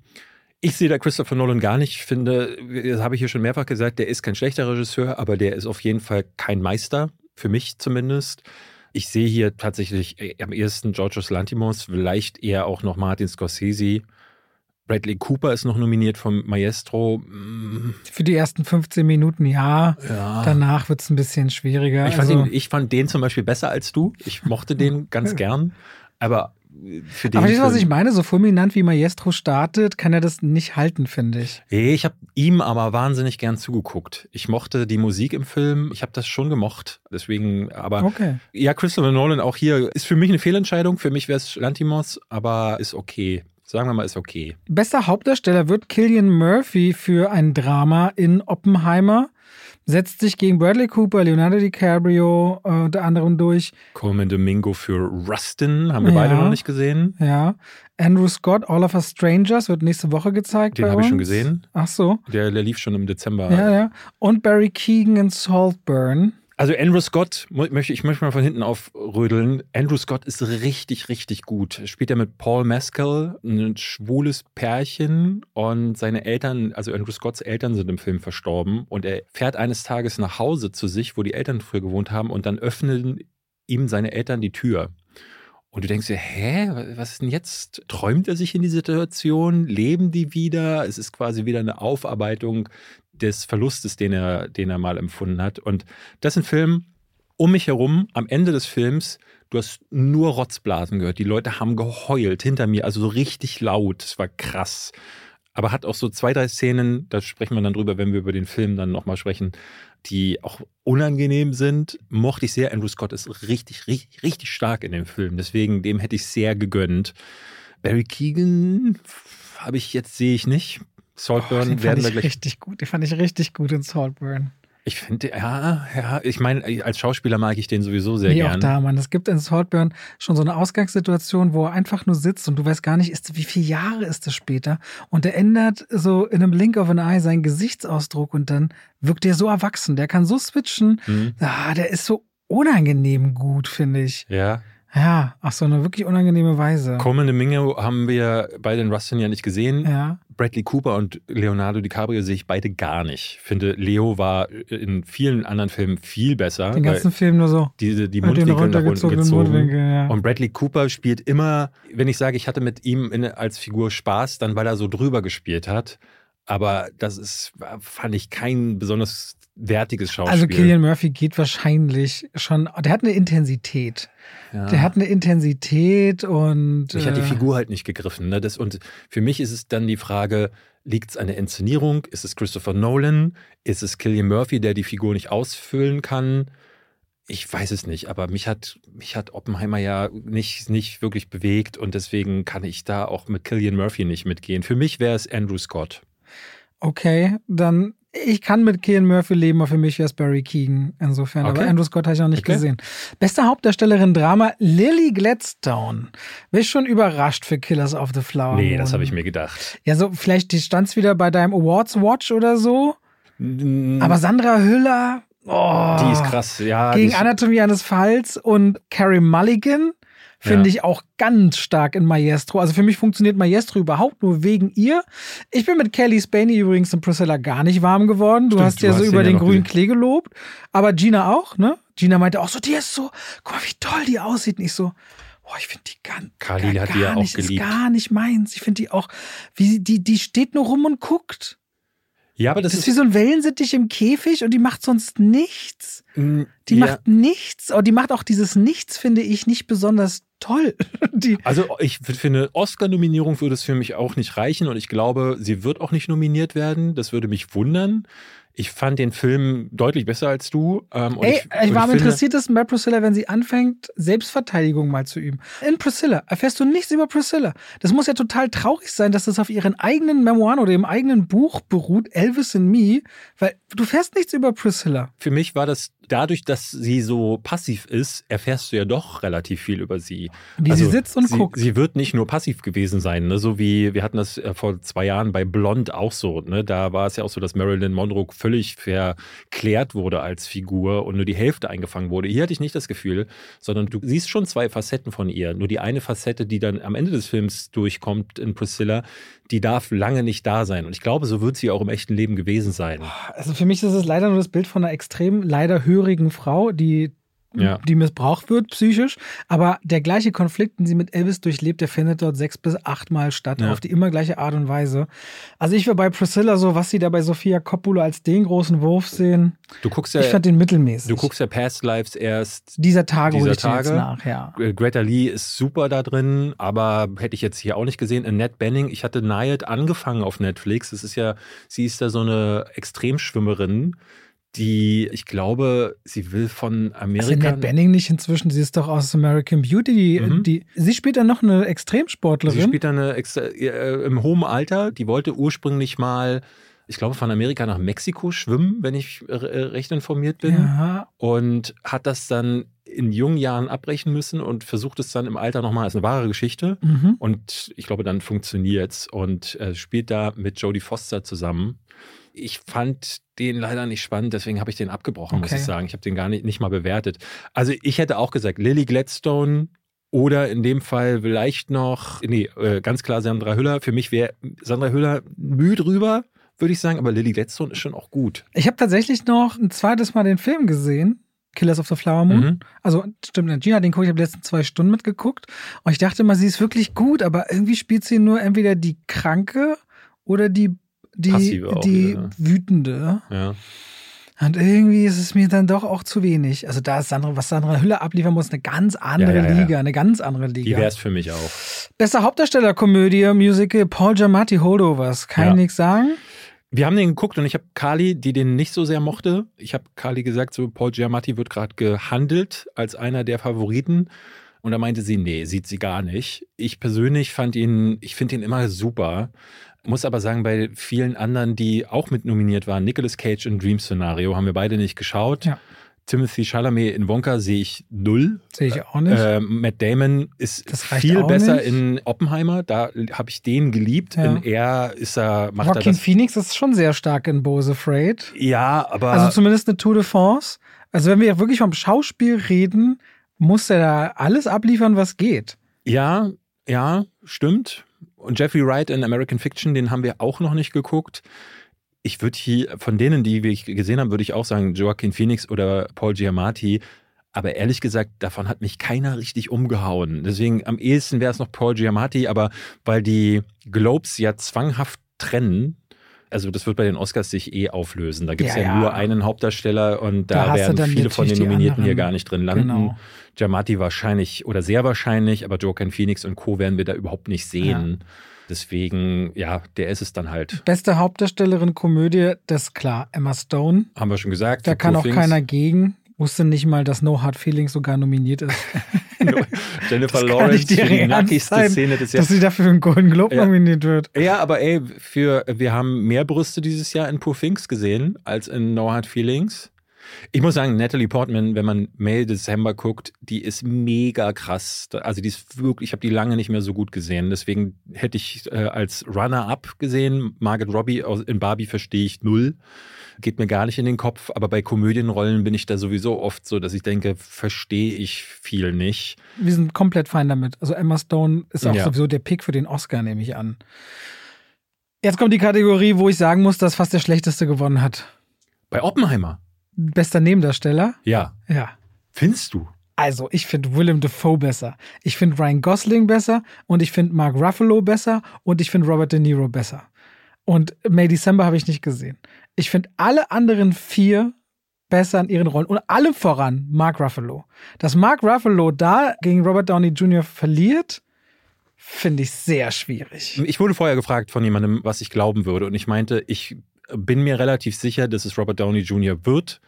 Ich sehe da Christopher Nolan gar nicht. Ich finde, das habe ich hier schon mehrfach gesagt, der ist kein schlechter Regisseur, aber der ist auf jeden Fall kein Meister, für mich zumindest. Ich sehe hier tatsächlich am ehesten Georgios Lantimos, vielleicht eher auch noch Martin Scorsese. Bradley Cooper ist noch nominiert vom Maestro. Für die ersten 15 Minuten ja. Ja. Danach wird es ein bisschen schwieriger. Ich fand, also, ihn, ich fand den zum Beispiel besser als du. Ich mochte den ganz gern. Aber äh, für den. aber das, was ich meine, so fulminant wie Maestro startet, kann er das nicht halten, finde ich. Ich habe ihm aber wahnsinnig gern zugeguckt. Ich mochte die Musik im Film. Ich habe das schon gemocht. Deswegen, aber Okay. ja, Christopher Nolan auch hier ist für mich eine Fehlentscheidung. Für mich wäre es Lantimos, aber ist okay. Sagen wir mal, ist okay. Bester Hauptdarsteller wird Killian Murphy für ein Drama in Oppenheimer. Setzt sich gegen Bradley Cooper, Leonardo DiCaprio äh, unter anderem durch. Coleman Domingo für Rustin haben wir beide Ja. noch nicht gesehen. Ja. Andrew Scott, All of Us Strangers, wird nächste Woche gezeigt. Den habe ich schon gesehen. Ach so. Der, der lief schon im Dezember. Ja, ja. Und Barry Keegan in Saltburn. Also Andrew Scott, möchte, ich möchte mal von hinten aufrödeln. Andrew Scott ist richtig, richtig gut. Spielt er mit Paul Mescal, ein schwules Pärchen und seine Eltern, also Andrew Scotts Eltern sind im Film verstorben und er fährt eines Tages nach Hause zu sich, wo die Eltern früher gewohnt haben und dann öffnen ihm seine Eltern die Tür. Und du denkst dir, hä, was ist denn jetzt? Träumt er sich in die Situation? Leben die wieder? Es ist quasi wieder eine Aufarbeitung des Verlustes, den er, den er mal empfunden hat. Und das ist ein Film, um mich herum, am Ende des Films, du hast nur Rotzblasen gehört. Die Leute haben geheult hinter mir, also so richtig laut. Es war krass. Aber hat auch so zwei, drei Szenen, da sprechen wir dann drüber, wenn wir über den Film dann nochmal sprechen, die auch unangenehm sind. Mochte ich sehr. Andrew Scott ist richtig, richtig, richtig stark in dem Film. Deswegen, dem hätte ich sehr gegönnt. Barry Keegan habe ich jetzt, sehe ich nicht. Saltburn Oh, den werden fand wir ich gleich richtig gut. Den fand ich richtig gut in Saltburn. ich finde, ja, ja, ich meine, als Schauspieler mag ich den sowieso sehr nee, auch gern. da, Mann. Es gibt in Saltburn schon so eine Ausgangssituation, wo er einfach nur sitzt und du weißt gar nicht, ist, wie viele Jahre ist es später. Und er ändert so in einem Blink of an Eye seinen Gesichtsausdruck und dann wirkt er so erwachsen. Der kann so switchen. Hm? Ah, der ist so unangenehm gut, finde ich. Ja. Ja, auf so eine wirklich unangenehme Weise. Coleman Domingo haben wir bei den Rustin ja nicht gesehen. Ja. Bradley Cooper und Leonardo DiCaprio sehe ich beide gar nicht. Ich finde, Leo war in vielen anderen Filmen viel besser. Den ganzen Film nur so. diese, die Mundwinkel nach unten gezogen. Ja. Und Bradley Cooper spielt immer, wenn ich sage, ich hatte mit ihm in, als Figur Spaß, dann weil er so drüber gespielt hat. Aber das ist, fand ich kein besonders wertiges Schauspiel. Also Killian Murphy geht wahrscheinlich schon, der hat eine Intensität. Ja. Der hat eine Intensität und. Mich hat die äh, Figur halt nicht gegriffen. Ne? Das, und für mich ist es dann die Frage, liegt es an der Inszenierung? Ist es Christopher Nolan? Ist es Killian Murphy, der die Figur nicht ausfüllen kann? Ich weiß es nicht, aber mich hat, mich hat Oppenheimer ja nicht, nicht wirklich bewegt und deswegen kann ich da auch mit Killian Murphy nicht mitgehen. Für mich wäre es Andrew Scott. Okay, dann. Ich kann mit Killian Murphy leben, aber für mich wäre es Barry Keegan insofern. Okay. Aber Andrew Scott habe ich noch nicht Okay. gesehen. Beste Hauptdarstellerin Drama Lily Gladstone. Bin ich schon überrascht für Killers of the Flower Nee, Moon. das habe ich mir gedacht. Ja, so vielleicht stand es wieder bei deinem Awards Watch oder so. Aber Sandra Hüller. Oh, die ist krass, ja. Gegen Anatomie eines Falls und Carrie Mulligan finde Ja. ich auch ganz stark in Maestro. Also für mich funktioniert Maestro überhaupt nur wegen ihr. Ich bin mit Kelly Spaney übrigens in Priscilla gar nicht warm geworden. Du Stimmt, hast du ja so über den grünen. Klee gelobt. Aber Gina auch, ne? Gina meinte auch so, die ist so, guck mal, wie toll die aussieht. Und ich so, oh, Boah, ich finde die ganz. Gar, hat die ja auch nicht, ist geliebt. gar nicht meins. Ich finde die auch, wie sie- die, die steht nur rum und guckt. Ja, aber das, Das ist wie so ein Wellensittich im Käfig und die macht sonst nichts. Mm, Die ja. macht nichts. Aber die macht auch dieses Nichts, finde ich, nicht besonders toll. Die, Also ich finde, Oscar-Nominierung würde es für mich auch nicht reichen und ich glaube, sie wird auch nicht nominiert werden. Das würde mich wundern. Ich fand den Film deutlich besser als du. Ähm, Ey, ich, ich, war am interessiertesten bei Priscilla, wenn sie anfängt, Selbstverteidigung mal zu üben. In Priscilla erfährst du nichts über Priscilla. Das muss ja total traurig sein, dass das auf ihren eigenen Memoiren oder im eigenen Buch beruht, Elvis and Me, weil du fährst nichts über Priscilla. Für mich war das dadurch, dass sie so passiv ist, erfährst du ja doch relativ viel über sie. Wie sie sitzt und Also sie, guckt. Sie wird nicht nur passiv gewesen sein, ne? so wie wir hatten das äh, vor zwei Jahren bei Blond auch so. Ne? Da war es ja auch so, dass Marilyn Monroe völlig verklärt wurde als Figur und nur die Hälfte eingefangen wurde. Hier hatte ich nicht das Gefühl, sondern du siehst schon zwei Facetten von ihr. Nur die eine Facette, die dann am Ende des Films durchkommt in Priscilla, die darf lange nicht da sein. Und ich glaube, so wird sie auch im echten Leben gewesen sein. Also für mich ist es leider nur das Bild von einer extrem leider hörigen Frau, die, Ja. die missbraucht wird psychisch. Aber der gleiche Konflikt, den sie mit Elvis durchlebt, der findet dort sechs bis achtmal statt, Ja. auf die immer gleiche Art und Weise. Also ich will bei Priscilla so, was sie da bei Sofia Coppola als den großen Wurf sehen, Du guckst ja, ich fand den mittelmäßig. du guckst ja Past Lives erst dieser Tage dieser Tage. nach, ja. Äh, Greta Lee ist super da drin, aber hätte ich jetzt hier auch nicht gesehen. Annette Benning, ich hatte Nayad angefangen auf Netflix. Das ist ja, sie ist da so eine Extremschwimmerin, die, ich glaube, sie will von Amerika. Annette Benning nicht inzwischen? Sie ist doch aus American Beauty. Die, Mhm. die, sie spielt dann noch eine Sie Extremsportlerin. spielt da eine äh, im hohen Alter. Die wollte ursprünglich mal, ich glaube, von Amerika nach Mexiko schwimmen, wenn ich äh, recht informiert bin. ja, und hat das dann in jungen Jahren abbrechen müssen und versucht es dann im Alter nochmal. Das ist eine wahre Geschichte. mhm. Und ich glaube, dann funktioniert's und äh, spielt da mit Jodie Foster zusammen. Ich fand den leider nicht spannend, deswegen habe ich den abgebrochen, muss Okay. ich sagen. Ich habe den gar nicht, nicht mal bewertet. Also ich hätte auch gesagt, Lily Gladstone oder in dem Fall vielleicht noch, nee, äh, ganz klar Sandra Hüller. Für mich wäre Sandra Hüller müh drüber, würde ich sagen, aber Lily Gladstone ist schon auch gut. Ich habe tatsächlich noch ein zweites Mal den Film gesehen. Killers of the Flower Moon. Mhm. Also stimmt, Gina, den gucke ich, habe die letzten zwei Stunden mitgeguckt. Und ich dachte immer, sie ist wirklich gut, aber irgendwie spielt sie nur entweder die Kranke oder die, die, Passive auch die wieder, ne? Wütende. Ja. Und irgendwie ist es mir dann doch auch zu wenig. Also da ist Sandra, was Sandra Hüller abliefern muss, eine ganz andere Ja, ja, ja. Liga, eine ganz andere Die Liga. wäre es für mich auch. Bester Hauptdarsteller-Komödie, Musical, Paul Giamatti, Holdovers. Kann Ja. ich nichts sagen. Wir haben den geguckt und ich habe Kali, die den nicht so sehr mochte. Ich habe Kali gesagt, so Paul Giamatti wird gerade gehandelt als einer der Favoriten. Und da meinte sie, nee, sieht sie gar nicht. Ich persönlich fand ihn, ich finde ihn immer super. Muss aber sagen, bei vielen anderen, die auch mit nominiert waren, Nicolas Cage in Dream Szenario, haben wir beide nicht geschaut. Ja. Timothy Chalamet in Wonka sehe ich null. Sehe ich auch nicht. Ähm, Matt Damon ist viel besser nicht. in Oppenheimer. Da habe ich den geliebt. Ja. In er ist er, macht er Joaquin das. Phoenix ist schon sehr stark in Bose Afraid. Ja, aber Also zumindest eine Tour de France. Also wenn wir wirklich vom Schauspiel reden, muss er da alles abliefern, was geht. ja, ja, stimmt. Und Jeffrey Wright in American Fiction, den haben wir auch noch nicht geguckt. Ich würde hier, von denen, die wir gesehen haben, würde ich auch sagen, Joaquin Phoenix oder Paul Giamatti. Aber ehrlich gesagt, davon hat mich keiner richtig umgehauen. Deswegen am ehesten wäre es noch Paul Giamatti, aber weil die Globes ja zwanghaft trennen, also das wird bei den Oscars sich eh auflösen. Da gibt es Ja, ja, ja. nur einen Hauptdarsteller und Da da, werden viele von den Nominierten hier gar nicht drin landen. Genau. Giamatti wahrscheinlich oder sehr wahrscheinlich, aber Joaquin Phoenix und Co. werden wir da überhaupt nicht sehen. Deswegen, ja, der ist es dann halt. Beste Hauptdarstellerin Komödie, das ist klar, Emma Stone. Haben wir schon gesagt. Da kann auch keiner gegen. Wusste nicht mal, dass No Hard Feelings sogar nominiert ist. Jennifer Lawrence für die nackigste Szene des Dass Jahres. sie dafür einen Golden Globe Ja. nominiert wird. Ja, aber ey, für, wir haben mehr Brüste dieses Jahr in Poor Things gesehen als in No Hard Feelings. Ich muss sagen, Natalie Portman, wenn man May December guckt, die ist mega krass. Also die ist wirklich, ich habe die lange nicht mehr so gut gesehen. Deswegen hätte ich äh, als Runner-up gesehen. Margaret Robbie aus- in Barbie verstehe ich null. Geht mir gar nicht in den Kopf. Aber bei Komödienrollen bin ich da sowieso oft so, dass ich denke, verstehe ich viel nicht. Wir sind komplett fein damit. Also Emma Stone ist auch Ja. sowieso der Pick für den Oscar, nehme ich an. Jetzt kommt die Kategorie, wo ich sagen muss, dass fast der schlechteste gewonnen hat. Bei Oppenheimer. Bester Nebendarsteller? Ja. Ja. Findest du? Also, ich finde Willem Dafoe besser. Ich finde Ryan Gosling besser und ich finde Mark Ruffalo besser und ich finde Robert De Niro besser. Und May December habe ich nicht gesehen. Ich finde alle anderen vier besser in ihren Rollen und allem voran Mark Ruffalo. Dass Mark Ruffalo da gegen Robert Downey Jr. verliert, finde ich sehr schwierig. Ich wurde vorher gefragt von jemandem, was ich glauben würde und ich meinte, ich bin mir relativ sicher, dass es Robert Downey Jr. wird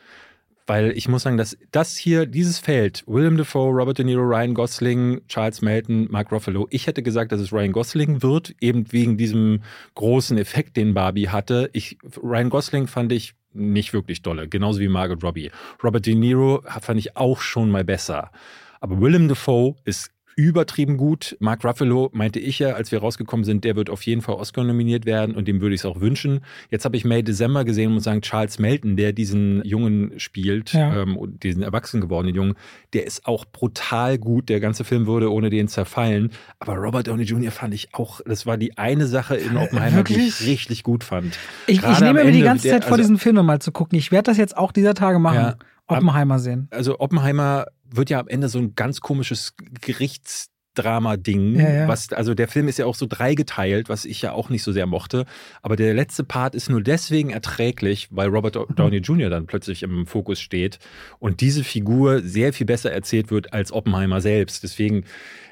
weil ich muss sagen, dass das hier, dieses Feld, William Defoe, Robert De Niro, Ryan Gosling, Charles Melton, Mark Ruffalo, ich hätte gesagt, dass es Ryan Gosling wird, eben wegen diesem großen Effekt, den Barbie hatte. Ich, Ryan Gosling fand ich nicht wirklich dolle, genauso wie Margot Robbie. Robert De Niro fand ich auch schon mal besser. Aber Willem Dafoe ist übertrieben gut. Mark Ruffalo meinte ich ja, als wir rausgekommen sind, der wird auf jeden Fall Oscar nominiert werden und dem würde ich es auch wünschen. Jetzt habe ich May December gesehen und muss sagen, Charles Melton, der diesen Jungen spielt, ja. ähm, diesen erwachsen gewordenen Jungen, der ist auch brutal gut. Der ganze Film würde ohne den zerfallen. Aber Robert Downey Jr. fand ich auch, das war die eine Sache in Oppenheimer, Wirklich? die ich richtig gut fand. Ich, ich nehme mir die ganze Zeit der, vor, also, diesen Film nochmal zu gucken. Ich werde das jetzt auch dieser Tage machen. Ja, Oppenheimer sehen. Also Oppenheimer wird ja am Ende so ein ganz komisches Gerichts Drama-Ding. Ja, ja. Was, also der Film ist ja auch so dreigeteilt, was ich ja auch nicht so sehr mochte. Aber der letzte Part ist nur deswegen erträglich, weil Robert mhm. Downey Jr. dann plötzlich im Fokus steht und diese Figur sehr viel besser erzählt wird als Oppenheimer selbst. Deswegen,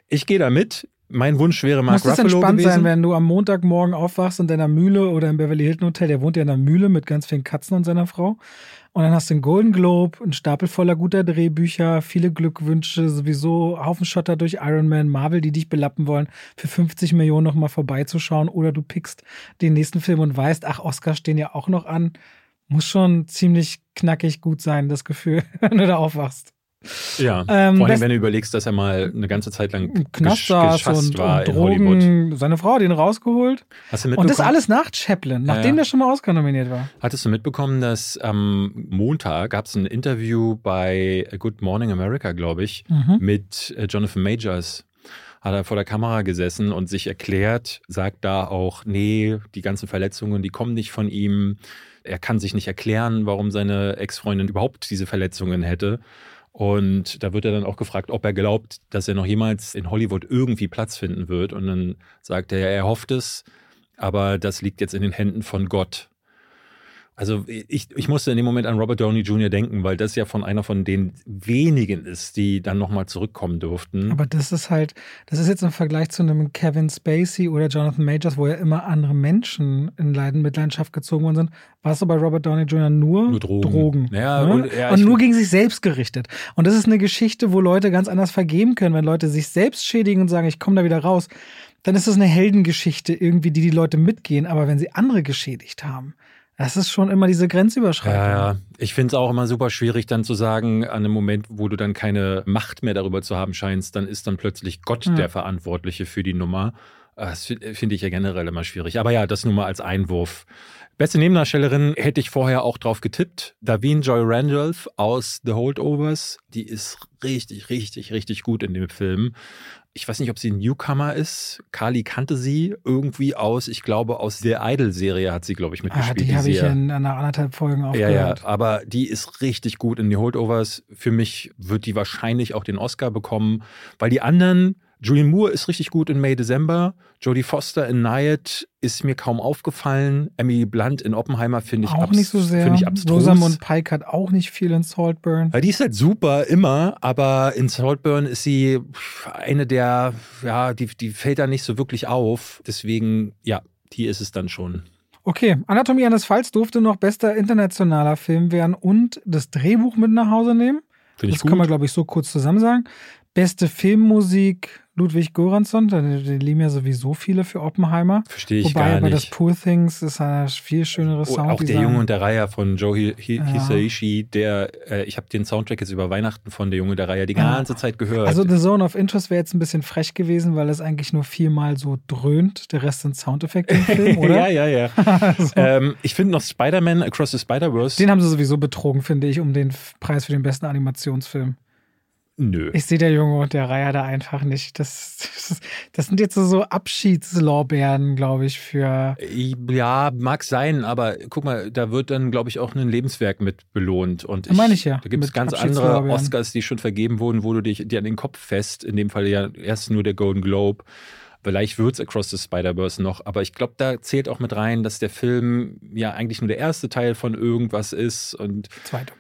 ich gehe da mit. Mein Wunsch wäre Mark Muss Ruffalo es entspannt gewesen. sein, wenn du am Montagmorgen aufwachst in deiner Mühle oder im Beverly Hilton Hotel, der wohnt ja in einer Mühle mit ganz vielen Katzen und seiner Frau. Und dann hast du einen Golden Globe, einen Stapel voller guter Drehbücher, viele Glückwünsche, sowieso Haufen Schotter durch Iron Man, Marvel, die dich belappen wollen, für 50 Millionen nochmal vorbeizuschauen. Oder du pickst den nächsten Film und weißt, ach, Oscars stehen ja auch noch an. Muss schon ziemlich knackig gut sein, das Gefühl, wenn du da aufwachst. Ja, ähm, vor allem, wenn du überlegst, dass er mal eine ganze Zeit lang Knast saß und, war und Drogen, seine Frau hat ihn rausgeholt. Hast du und das alles nach Chaplin, nachdem ja, ja. der schon mal Oscar nominiert war. Hattest du mitbekommen, dass am Montag gab es ein Interview bei Good Morning America, glaube ich, mhm. mit äh, Jonathan Majors hat er vor der Kamera gesessen und sich erklärt, sagt da auch, nee, die ganzen Verletzungen, die kommen nicht von ihm. Er kann sich nicht erklären, warum seine Ex-Freundin überhaupt diese Verletzungen hätte. Und da wird er dann auch gefragt, ob er glaubt, dass er noch jemals in Hollywood irgendwie Platz finden wird. Und dann sagt er, er hofft es, aber das liegt jetzt in den Händen von Gott. Also ich, ich musste in dem Moment an Robert Downey Jr. denken, weil das ja von einer von den wenigen ist, die dann nochmal zurückkommen durften. Aber das ist halt, das ist jetzt im Vergleich zu einem Kevin Spacey oder Jonathan Majors, wo ja immer andere Menschen in Leiden Mitleidenschaft gezogen worden sind, war es so bei Robert Downey Jr. nur, nur Drogen. Drogen ja, ne? und, ja, und nur gegen sich selbst gerichtet. Und das ist eine Geschichte, wo Leute ganz anders vergeben können, wenn Leute sich selbst schädigen und sagen, ich komme da wieder raus. Dann ist das eine Heldengeschichte irgendwie, die die Leute mitgehen. Aber wenn sie andere geschädigt haben, das ist schon immer diese Grenzüberschreitung. Ja, ja. Ich finde es auch immer super schwierig, dann zu sagen, an einem Moment, wo du dann keine Macht mehr darüber zu haben scheinst, dann ist dann plötzlich Gott ja. der Verantwortliche für die Nummer. Das finde ich ja generell immer schwierig. Aber ja, das nur mal als Einwurf. Beste Nebendarstellerin hätte ich vorher auch drauf getippt. Davine Joy Randolph aus The Holdovers. Die ist richtig, richtig, richtig gut in dem Film ich weiß nicht, ob sie ein Newcomer ist. Kali kannte sie irgendwie aus, ich glaube, aus der Idol-Serie hat sie, glaube ich, mitgespielt. Ah, die habe ich in einer anderthalb Folgen auch ja, gehört. Ja, aber die ist richtig gut in die Holdovers. Für mich wird die wahrscheinlich auch den Oscar bekommen, weil die anderen Julian Moore ist richtig gut in May December. Jodie Foster in Nyatt ist mir kaum aufgefallen. Emily Blunt in Oppenheimer finde ich auch nicht so sehr. Ich abstrus. Rosamund Pike hat auch nicht viel in Saltburn. Ja, die ist halt super immer, aber in Saltburn ist sie eine der, ja, die, die fällt da nicht so wirklich auf. Deswegen, ja, die ist es dann schon. Okay, Anatomie eines Falls durfte noch bester internationaler Film werden und das Drehbuch mit nach Hause nehmen. Find das kann man, glaube ich, so kurz zusammen sagen. Beste Filmmusik Ludwig Göransson, den lieben ja sowieso viele für Oppenheimer. Verstehe ich Wobei gar nicht. Wobei das Poor Things ist ein viel schöneres Sound. Auch der Junge und der Reihe von Joe Hisaishi, ja. der, äh, ich habe den Soundtrack jetzt über Weihnachten von der Junge der Reihe die ganze ja. Zeit gehört. Also The Zone of Interest wäre jetzt ein bisschen frech gewesen, weil es eigentlich nur viermal so dröhnt. Der Rest sind Soundeffekte im Film, oder? ja, ja, ja. also. ähm, ich finde noch Spider-Man Across the Spider-Verse. Den haben sie sowieso betrogen, finde ich, um den Preis für den besten Animationsfilm. Nö. Ich sehe der Junge und der Reiher da einfach nicht. Das, das, das sind jetzt so, Abschiedslorbeeren, glaube ich, für. Ja, mag sein, aber guck mal, da wird dann, glaube ich, auch ein Lebenswerk mit belohnt. Und ich, meine ich ja. Da gibt es ganz andere Oscars, die schon vergeben wurden, wo du dich dir an den Kopf fest, in dem Fall ja erst nur der Golden Globe. Vielleicht wird es Across the Spider-Verse noch, aber ich glaube, da zählt auch mit rein, dass der Film ja eigentlich nur der erste Teil von irgendwas ist und. Zweite.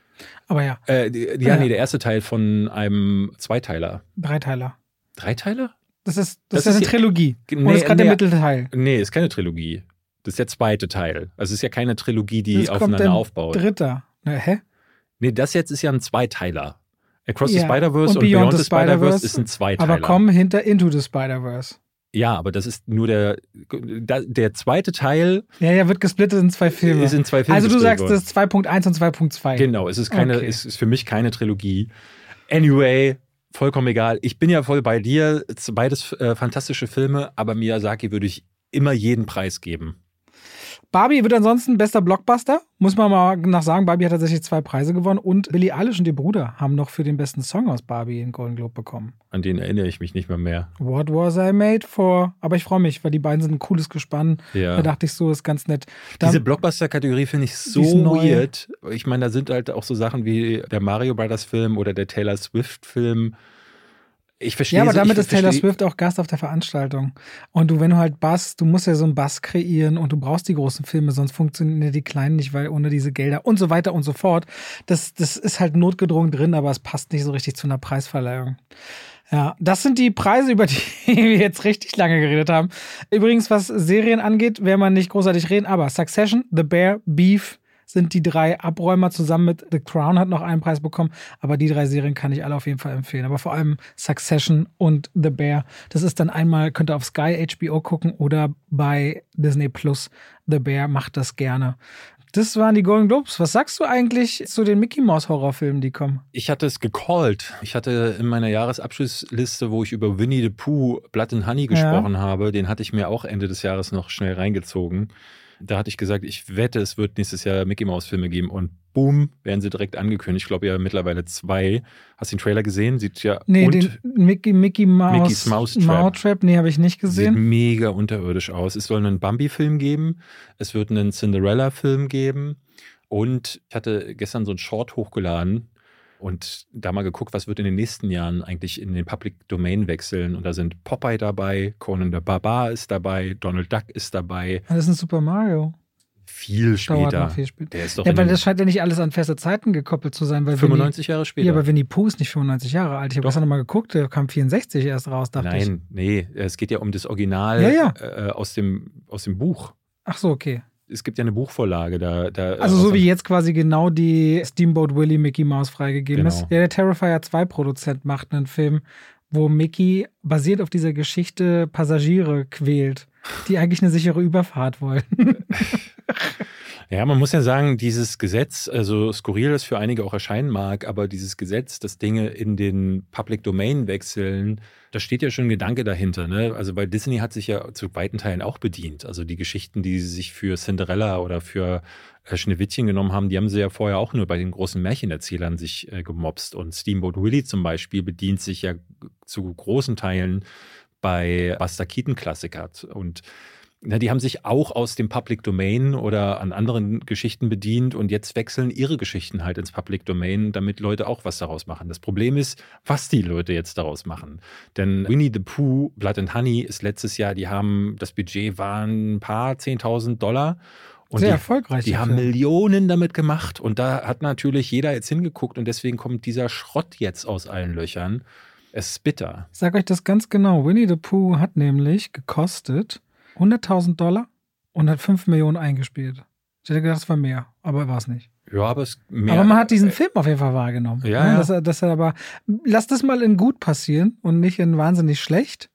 Aber ja. Äh, ja, ja, nee, der erste Teil von einem Zweiteiler. Dreiteiler. Dreiteiler? Das ist, das, das ist eine Trilogie. Nee, das ist gerade nee, der Mittelteil. Nee, ist keine Trilogie. Das ist der zweite Teil. Also es ist ja keine Trilogie, die das aufeinander kommt aufbaut. Dritter. Na, hä? Nee, das jetzt ist ja ein Zweiteiler. Across ja. the Spider-Verse und, und, Beyond, the Spider-Verse Spider ist ein Zweiteiler. Aber komm hinter Into the Spider-Verse. Ja, aber das ist nur der, der zweite Teil. Ja, ja, wird gesplittet in zwei Filme. Ist in zwei Filme also du sagst, das ist 2.1 und 2.2. Genau, es ist keine, okay. es ist für mich keine Trilogie. Anyway, vollkommen egal. Ich bin ja voll bei dir. Beides äh, fantastische Filme, aber Miyazaki würde ich immer jeden Preis geben. Barbie wird ansonsten bester Blockbuster. Muss man mal nach sagen, Barbie hat tatsächlich zwei Preise gewonnen und Billie Eilish und ihr Bruder haben noch für den besten Song aus Barbie den Golden Globe bekommen. An den erinnere ich mich nicht mehr mehr. What was I made for? Aber ich freue mich, weil die beiden sind ein cooles Gespann. Ja. Da dachte ich so, ist ganz nett. Da, Diese Blockbuster-Kategorie finde ich so weird. Ich meine, da sind halt auch so Sachen wie der Mario Brothers Film oder der Taylor Swift Film ich verstehe. Ja, aber damit ist Taylor Swift auch Gast auf der Veranstaltung. Und du, wenn du halt Bass, du musst ja so einen Bass kreieren und du brauchst die großen Filme, sonst funktionieren die kleinen nicht, weil ohne diese Gelder und so weiter und so fort. Das, das ist halt notgedrungen drin, aber es passt nicht so richtig zu einer Preisverleihung. Ja, das sind die Preise, über die wir jetzt richtig lange geredet haben. Übrigens, was Serien angeht, werden wir nicht großartig reden, aber Succession, The Bear, Beef, sind die drei Abräumer zusammen mit The Crown hat noch einen Preis bekommen. Aber die drei Serien kann ich alle auf jeden Fall empfehlen. Aber vor allem Succession und The Bear. Das ist dann einmal, könnt ihr auf Sky HBO gucken oder bei Disney Plus. The Bear macht das gerne. Das waren die Golden Globes. Was sagst du eigentlich zu den Mickey Mouse Horrorfilmen, die kommen? Ich hatte es gecallt. Ich hatte in meiner Jahresabschlussliste, wo ich über Winnie the Pooh Blood and Honey gesprochen ja. habe, den hatte ich mir auch Ende des Jahres noch schnell reingezogen. Da hatte ich gesagt, ich wette, es wird nächstes Jahr Mickey Mouse Filme geben und boom, werden sie direkt angekündigt. Ich glaube ja mittlerweile zwei. Hast du den Trailer gesehen? Sieht ja Nee, den Mickey, Mickey Mouse Mickey's Mouse Trap. Trap nee, habe ich nicht gesehen. Sieht mega unterirdisch aus. Es soll einen Bambi Film geben, es wird einen Cinderella Film geben und ich hatte gestern so einen Short hochgeladen und da mal geguckt, was wird in den nächsten Jahren eigentlich in den Public Domain wechseln. Und da sind Popeye dabei, Conan der Barbar ist dabei, Donald Duck ist dabei. Das ist ein Super Mario. Viel später. Viel später. Der ist doch ja, weil das scheint ja nicht alles an feste Zeiten gekoppelt zu sein. Weil 95 Winnie, Jahre später. Ja, aber Winnie Pooh ist nicht 95 Jahre alt. Ich habe gestern nochmal geguckt, der kam 64 erst raus, dachte Nein, ich. Nein, nee, es geht ja um das Original ja, ja. Äh, aus, dem, aus dem Buch. Ach so, okay es gibt ja eine Buchvorlage da. da also so wie jetzt quasi genau die Steamboat Willie Mickey Mouse freigegeben genau. ist. Ja, der Terrifier 2 Produzent macht einen Film, wo Mickey basiert auf dieser Geschichte Passagiere quält, die eigentlich eine sichere Überfahrt wollen. Ja, man muss ja sagen, dieses Gesetz, also skurril das für einige auch erscheinen mag, aber dieses Gesetz, dass Dinge in den Public Domain wechseln, da steht ja schon ein Gedanke dahinter. Ne? Also weil Disney hat sich ja zu weiten Teilen auch bedient. Also die Geschichten, die sie sich für Cinderella oder für äh, Schneewittchen genommen haben, die haben sie ja vorher auch nur bei den großen Märchenerzählern sich äh, gemobst. Und Steamboat Willie zum Beispiel bedient sich ja zu großen Teilen bei Buster Keaton Klassiker. Und na, die haben sich auch aus dem Public Domain oder an anderen Geschichten bedient und jetzt wechseln ihre Geschichten halt ins Public Domain, damit Leute auch was daraus machen. Das Problem ist, was die Leute jetzt daraus machen. Denn Winnie the Pooh, Blood and Honey ist letztes Jahr, die haben, das Budget waren ein paar 10.000 Dollar. Und Sehr die, erfolgreich. Die haben Millionen damit gemacht und da hat natürlich jeder jetzt hingeguckt und deswegen kommt dieser Schrott jetzt aus allen Löchern. Es ist bitter. Ich sag euch das ganz genau. Winnie the Pooh hat nämlich gekostet 100.000 Dollar und hat 5 Millionen eingespielt. Ich hätte gedacht, es war mehr, aber war es nicht. Ja, aber es mehr. Aber man hat diesen Film auf jeden Fall wahrgenommen. Ja, ja. Dass er, dass er aber, lass das mal in gut passieren und nicht in wahnsinnig schlecht.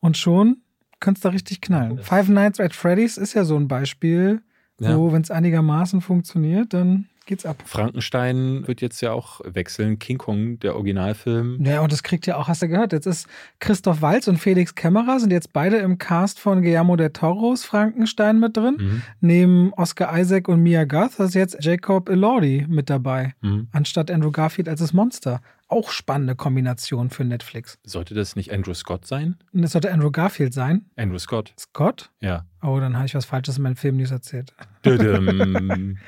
Und schon könnte es da richtig knallen. Five Nights at Freddy's ist ja so ein Beispiel, wo, ja. wenn es einigermaßen funktioniert, dann geht's ab. Frankenstein wird jetzt ja auch wechseln. King Kong, der Originalfilm. Ja, und das kriegt ja auch, hast du gehört, jetzt ist Christoph Walz und Felix Kämmerer sind jetzt beide im Cast von Guillermo del Toros Frankenstein mit drin. Mhm. Neben Oscar Isaac und Mia Goth ist jetzt Jacob Elordi mit dabei, mhm. anstatt Andrew Garfield als das Monster. auch spannende Kombination für Netflix. Sollte das nicht Andrew Scott sein? Das sollte Andrew Garfield sein. Andrew Scott. Scott? Ja. Oh, dann habe ich was Falsches in meinem Film News erzählt. Ein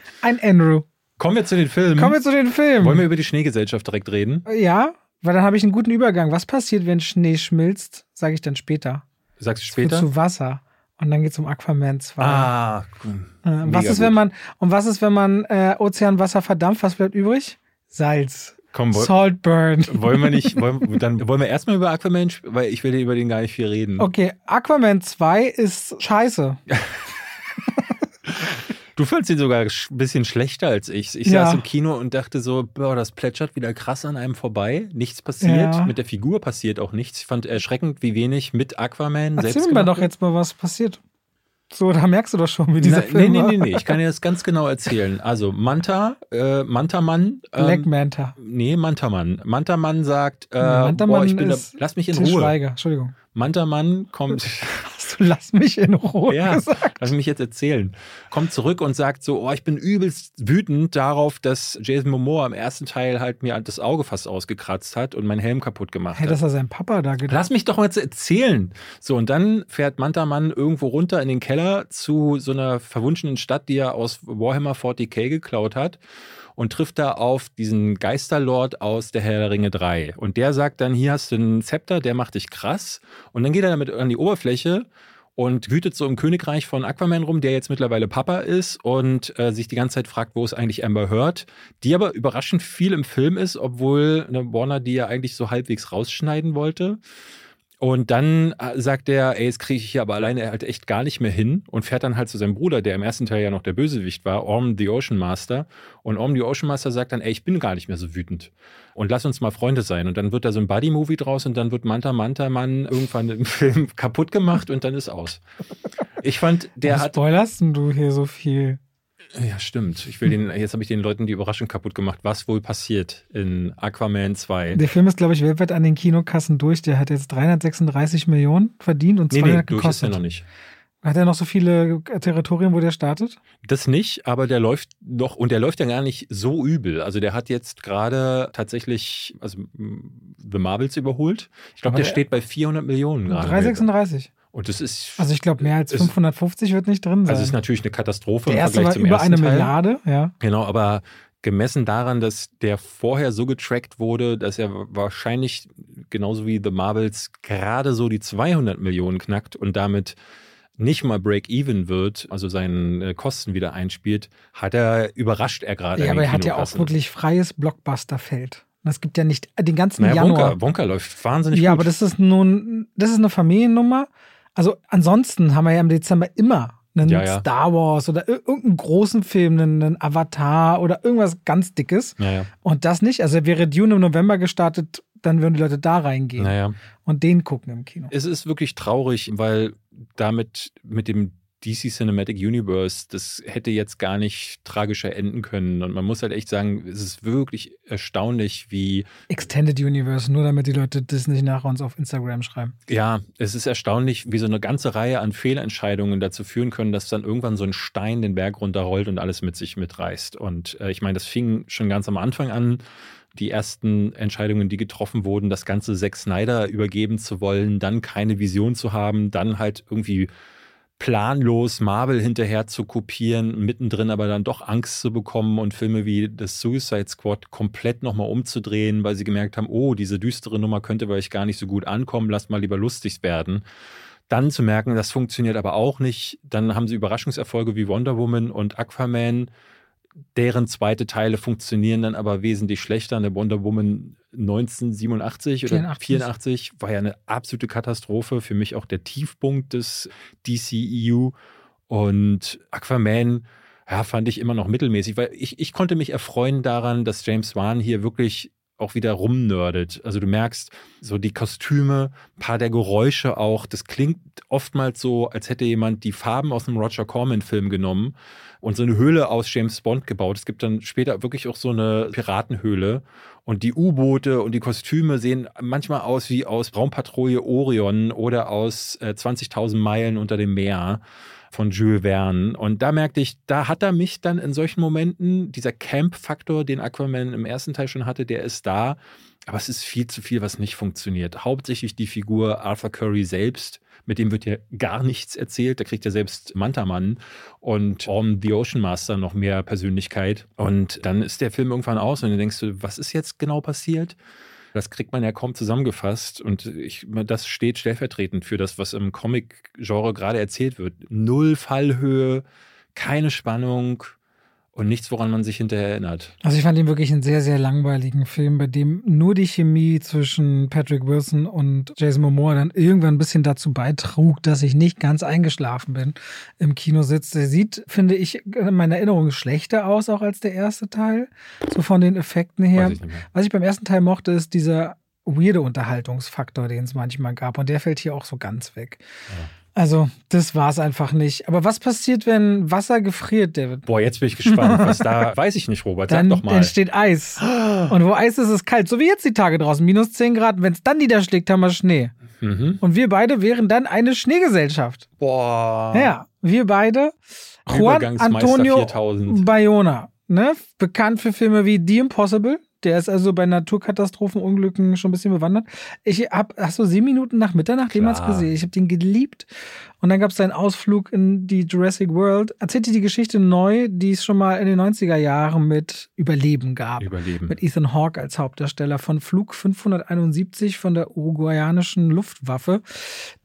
Andrew. Kommen wir zu den Filmen. Kommen wir zu den Filmen. Wollen wir über die Schneegesellschaft direkt reden? ja, weil dann habe ich einen guten Übergang. Was passiert, wenn Schnee schmilzt? Sage ich dann später. Sagst du später? zu Wasser. Und dann geht es um Aquaman 2. Ah, Äh, mega was ist, gut. wenn man, und was ist, wenn man äh, Ozeanwasser verdampft? Was bleibt übrig? Salz. komm, woll, Saltburn. wollen wir nicht, wollen, dann wollen wir erstmal über Aquaman, weil ich will über den gar nicht viel reden. Okay, Aquaman 2 ist scheiße. Du fandst ihn sogar ein bisschen schlechter als ich. Ich Ja. saß im Kino und dachte so, boah, das plätschert wieder krass an einem vorbei. Nichts passiert. Ja. Mit der Figur passiert auch nichts. Ich fand erschreckend, wie wenig mit Aquaman Erzähl selbst mir gemacht doch jetzt mal, was passiert. So, da merkst du doch schon, wie dieser Na, Film nee, nee, nee, nee, ich kann dir das ganz genau erzählen. Also Manta, äh, Mantamann. Black Ähm, Manta. nee, Mantamann. Mantamann sagt, äh, Mantamann boah, ich bin da, lass mich in Ruhe. Schweiger. Entschuldigung. Mantamann kommt, Hast du lass mich in Ruhe ja, gesagt? lass mich jetzt erzählen. Kommt zurück und sagt so, oh, ich bin übelst wütend darauf, dass Jason Momoa im ersten Teil halt mir das Auge fast ausgekratzt hat und meinen Helm kaputt gemacht Hey, hat. dass er sein Papa da gedacht Lass mich doch mal jetzt erzählen. So, und dann fährt Mantamann irgendwo runter in den Keller zu so einer verwunschenen Stadt, die er aus Warhammer 40k geklaut hat und trifft da auf diesen Geisterlord aus der Herr der Ringe 3. Und der sagt dann, hier hast du einen Zepter, der macht dich krass. Und dann geht er damit an die Oberfläche und wütet so im Königreich von Aquaman rum, der jetzt mittlerweile Papa ist und äh, sich die ganze Zeit fragt, wo es eigentlich Amber Heard, die aber überraschend viel im Film ist, obwohl eine Warner die ja eigentlich so halbwegs rausschneiden wollte. Und dann äh, sagt er, ey, jetzt kriege ich hier aber alleine halt echt gar nicht mehr hin und fährt dann halt zu seinem Bruder, der im ersten Teil ja noch der Bösewicht war, Orm the Ocean Master. Und Orm the Ocean Master sagt dann, ey, ich bin gar nicht mehr so wütend. Und lass uns mal Freunde sein. Und dann wird da so ein Buddy-Movie draus und dann wird Manta Manta Mann irgendwann im Film kaputt gemacht und dann ist aus. Ich fand, der Was hat. spoilerst du hier so viel? Ja, stimmt. Ich will den, jetzt habe ich den Leuten die Überraschung kaputt gemacht, was wohl passiert in Aquaman 2. Der Film ist, glaube ich, weltweit an den Kinokassen durch. Der hat jetzt 336 Millionen verdient und Nee, 200 nee, durch ist gekostet. er noch nicht. Hat er noch so viele Territorien, wo der startet? Das nicht, aber der läuft noch und der läuft ja gar nicht so übel. Also der hat jetzt gerade tatsächlich also The Marvels überholt. Ich glaube, der der- steht bei 400 Millionen gerade. 336. Und das ist Also ich glaube, mehr als Ist- 550 wird nicht drin sein. also ist natürlich eine Katastrophe der im erste Vergleich war zum über ersten eine Teil. Milliarde, ja. Genau, aber gemessen daran, dass der vorher so getrackt wurde, dass er wahrscheinlich genauso wie The Marvels gerade so die 200 Millionen knackt und damit nicht mal Break-Even wird, also seinen äh, Kosten wieder einspielt, hat er überrascht er gerade. Ja, aber er hat ja auch wirklich freies Blockbusterfeld. Es gibt ja nicht äh, den ganzen Naja, Januar. Wonka, Wonka läuft wahnsinnig ja, gut. aber das ist nun, das ist eine Familiennummer. Also ansonsten haben wir ja im Dezember immer einen Ja, ja. Star Wars oder ir- irgendeinen großen Film, einen, einen Avatar oder irgendwas ganz Dickes. ja, ja. Und das nicht. Also wäre Dune im November gestartet, dann würden die Leute da reingehen und den gucken im Kino. Es ist wirklich traurig, weil damit mit dem DC Cinematic Universe, das hätte jetzt gar nicht tragischer enden können. Und man muss halt echt sagen, es ist wirklich erstaunlich, wie, Extended Universe, nur damit die Leute das nicht nach uns auf Instagram schreiben. ja, es ist erstaunlich, wie so eine ganze Reihe an Fehlentscheidungen dazu führen können, dass dann irgendwann so ein Stein den Berg runterrollt und alles mit sich mitreißt. Und äh, ich meine, das fing schon ganz am Anfang an. Die ersten Entscheidungen, die getroffen wurden, das ganze Zack Snyder übergeben zu wollen, dann keine Vision zu haben, dann halt irgendwie planlos Marvel hinterher zu kopieren, mittendrin aber dann doch Angst zu bekommen und Filme wie das Suicide Squad komplett nochmal umzudrehen, weil sie gemerkt haben, oh, diese düstere Nummer könnte vielleicht gar nicht so gut ankommen, lasst mal lieber lustig werden. Dann zu merken, das funktioniert aber auch nicht. Dann haben sie Überraschungserfolge wie Wonder Woman und Aquaman, deren zweite Teile funktionieren dann aber wesentlich schlechter. Eine Wonder Woman 1987 oder 84. 84 war ja eine absolute Katastrophe. Für mich auch der Tiefpunkt des DCEU. Und Aquaman, ja, fand ich immer noch mittelmäßig, weil ich, ich konnte mich erfreuen daran, dass James Wan hier wirklich auch wieder rumnördet. Also du merkst so die Kostüme, ein paar der Geräusche auch. Das klingt oftmals so, als hätte jemand die Farben aus einem Roger Corman-Film genommen und so eine Höhle aus James Bond gebaut. Es gibt dann später wirklich auch so eine Piratenhöhle. Und die U-Boote und die Kostüme sehen manchmal aus wie aus Raumpatrouille Orion oder aus äh, 20.000 Meilen unter dem Meer. Von Jules Verne. Und da merkte ich, da hat er mich dann in solchen Momenten, dieser Camp-Faktor, den Aquaman im ersten Teil schon hatte, der ist da. Aber es ist viel zu viel, was nicht funktioniert. Hauptsächlich die Figur Arthur Curry selbst, mit dem wird ja gar nichts erzählt. Da kriegt ja selbst Mantaman und Orm the Ocean Master noch mehr Persönlichkeit. Und dann ist der Film irgendwann aus und dann denkst du, was ist jetzt genau passiert? Das kriegt man ja kaum zusammengefasst und ich, das steht stellvertretend für das, was im Comic-Genre gerade erzählt wird. Null Fallhöhe, keine Spannung, und nichts, woran man sich hinterher erinnert. Also ich fand ihn wirklich einen sehr, sehr langweiligen Film, bei dem nur die Chemie zwischen Patrick Wilson und Jason Momoa dann irgendwann ein bisschen dazu beitrug, dass ich nicht ganz eingeschlafen bin im Kinositz. Der sieht, finde ich, in meiner Erinnerung schlechter aus, auch als der erste Teil. So von den Effekten her. Ich Was ich beim ersten Teil mochte, ist dieser weirde Unterhaltungsfaktor, den es manchmal gab. Und der fällt hier auch so ganz weg. Ja. Also, das war es einfach nicht. Aber was passiert, wenn Wasser gefriert, David? Boah, jetzt bin ich gespannt. Was da weiß ich nicht, Robert. Sag dann doch mal. entsteht Eis. Und wo Eis ist, ist es kalt. So wie jetzt die Tage draußen. Minus 10 Grad. Wenn es dann niederschlägt, haben wir Schnee. Mhm. Und wir beide wären dann eine Schneegesellschaft. Boah. Ja, wir beide. Juan Antonio 4000. Bayona. Ne? Bekannt für Filme wie The Impossible. Der ist also bei Naturkatastrophen, Unglücken schon ein bisschen bewandert. Ich habe, hast du sieben Minuten nach Mitternacht jemals gesehen? Ich habe den geliebt. Und dann gab es einen Ausflug in die Jurassic World. Erzählte die Geschichte neu, die es schon mal in den 90er Jahren mit Überleben gab. Überleben. Mit Ethan Hawke als Hauptdarsteller von Flug 571 von der uruguayanischen Luftwaffe,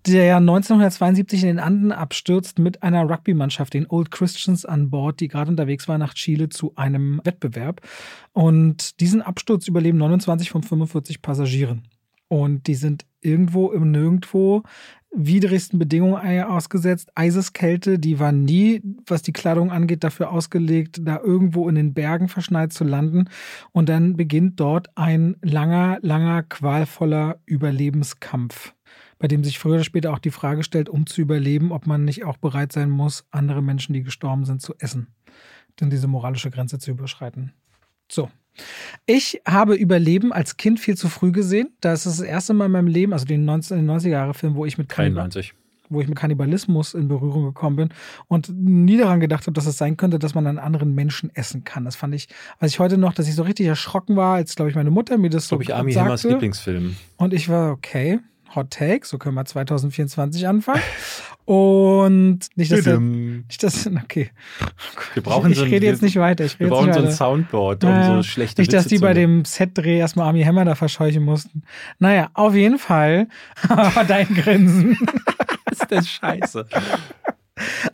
der ja 1972 in den Anden abstürzt mit einer Rugby-Mannschaft, den Old Christians an Bord, die gerade unterwegs war nach Chile zu einem Wettbewerb. Und diesen Absturz überleben 29 von 45 Passagieren. Und die sind irgendwo im Nirgendwo widrigsten Bedingungen ausgesetzt. Eiseskälte, die war nie, was die Kleidung angeht, dafür ausgelegt, da irgendwo in den Bergen verschneit zu landen. Und dann beginnt dort ein langer, langer, qualvoller Überlebenskampf, bei dem sich früher oder später auch die Frage stellt, um zu überleben, ob man nicht auch bereit sein muss, andere Menschen, die gestorben sind, zu essen. Denn diese moralische Grenze zu überschreiten. So, ich habe Überleben als Kind viel zu früh gesehen. Das ist das erste Mal in meinem Leben, also den 90er-Jahre-Film, wo ich mit Kannibal wo ich mit Kannibalismus in Berührung gekommen bin und nie daran gedacht habe, dass es sein könnte, dass man einen anderen Menschen essen kann. Das fand ich, weiß ich heute noch, dass ich so richtig erschrocken war, als glaube ich meine Mutter mir das, so ich Army Hammers Lieblingsfilm. Und ich war okay, Hot Take, so können wir 2024 anfangen. Und nicht, dass, der, nicht, dass okay. Wir brauchen ich, ich rede so jetzt nicht weiter. Ich wir brauchen so ein Soundboard, um naja, so schlechte Nicht, dass die bei dem Set-Dreh erstmal Army Hammer da verscheuchen mussten. Naja, auf jeden Fall. dein Grinsen. ist das scheiße.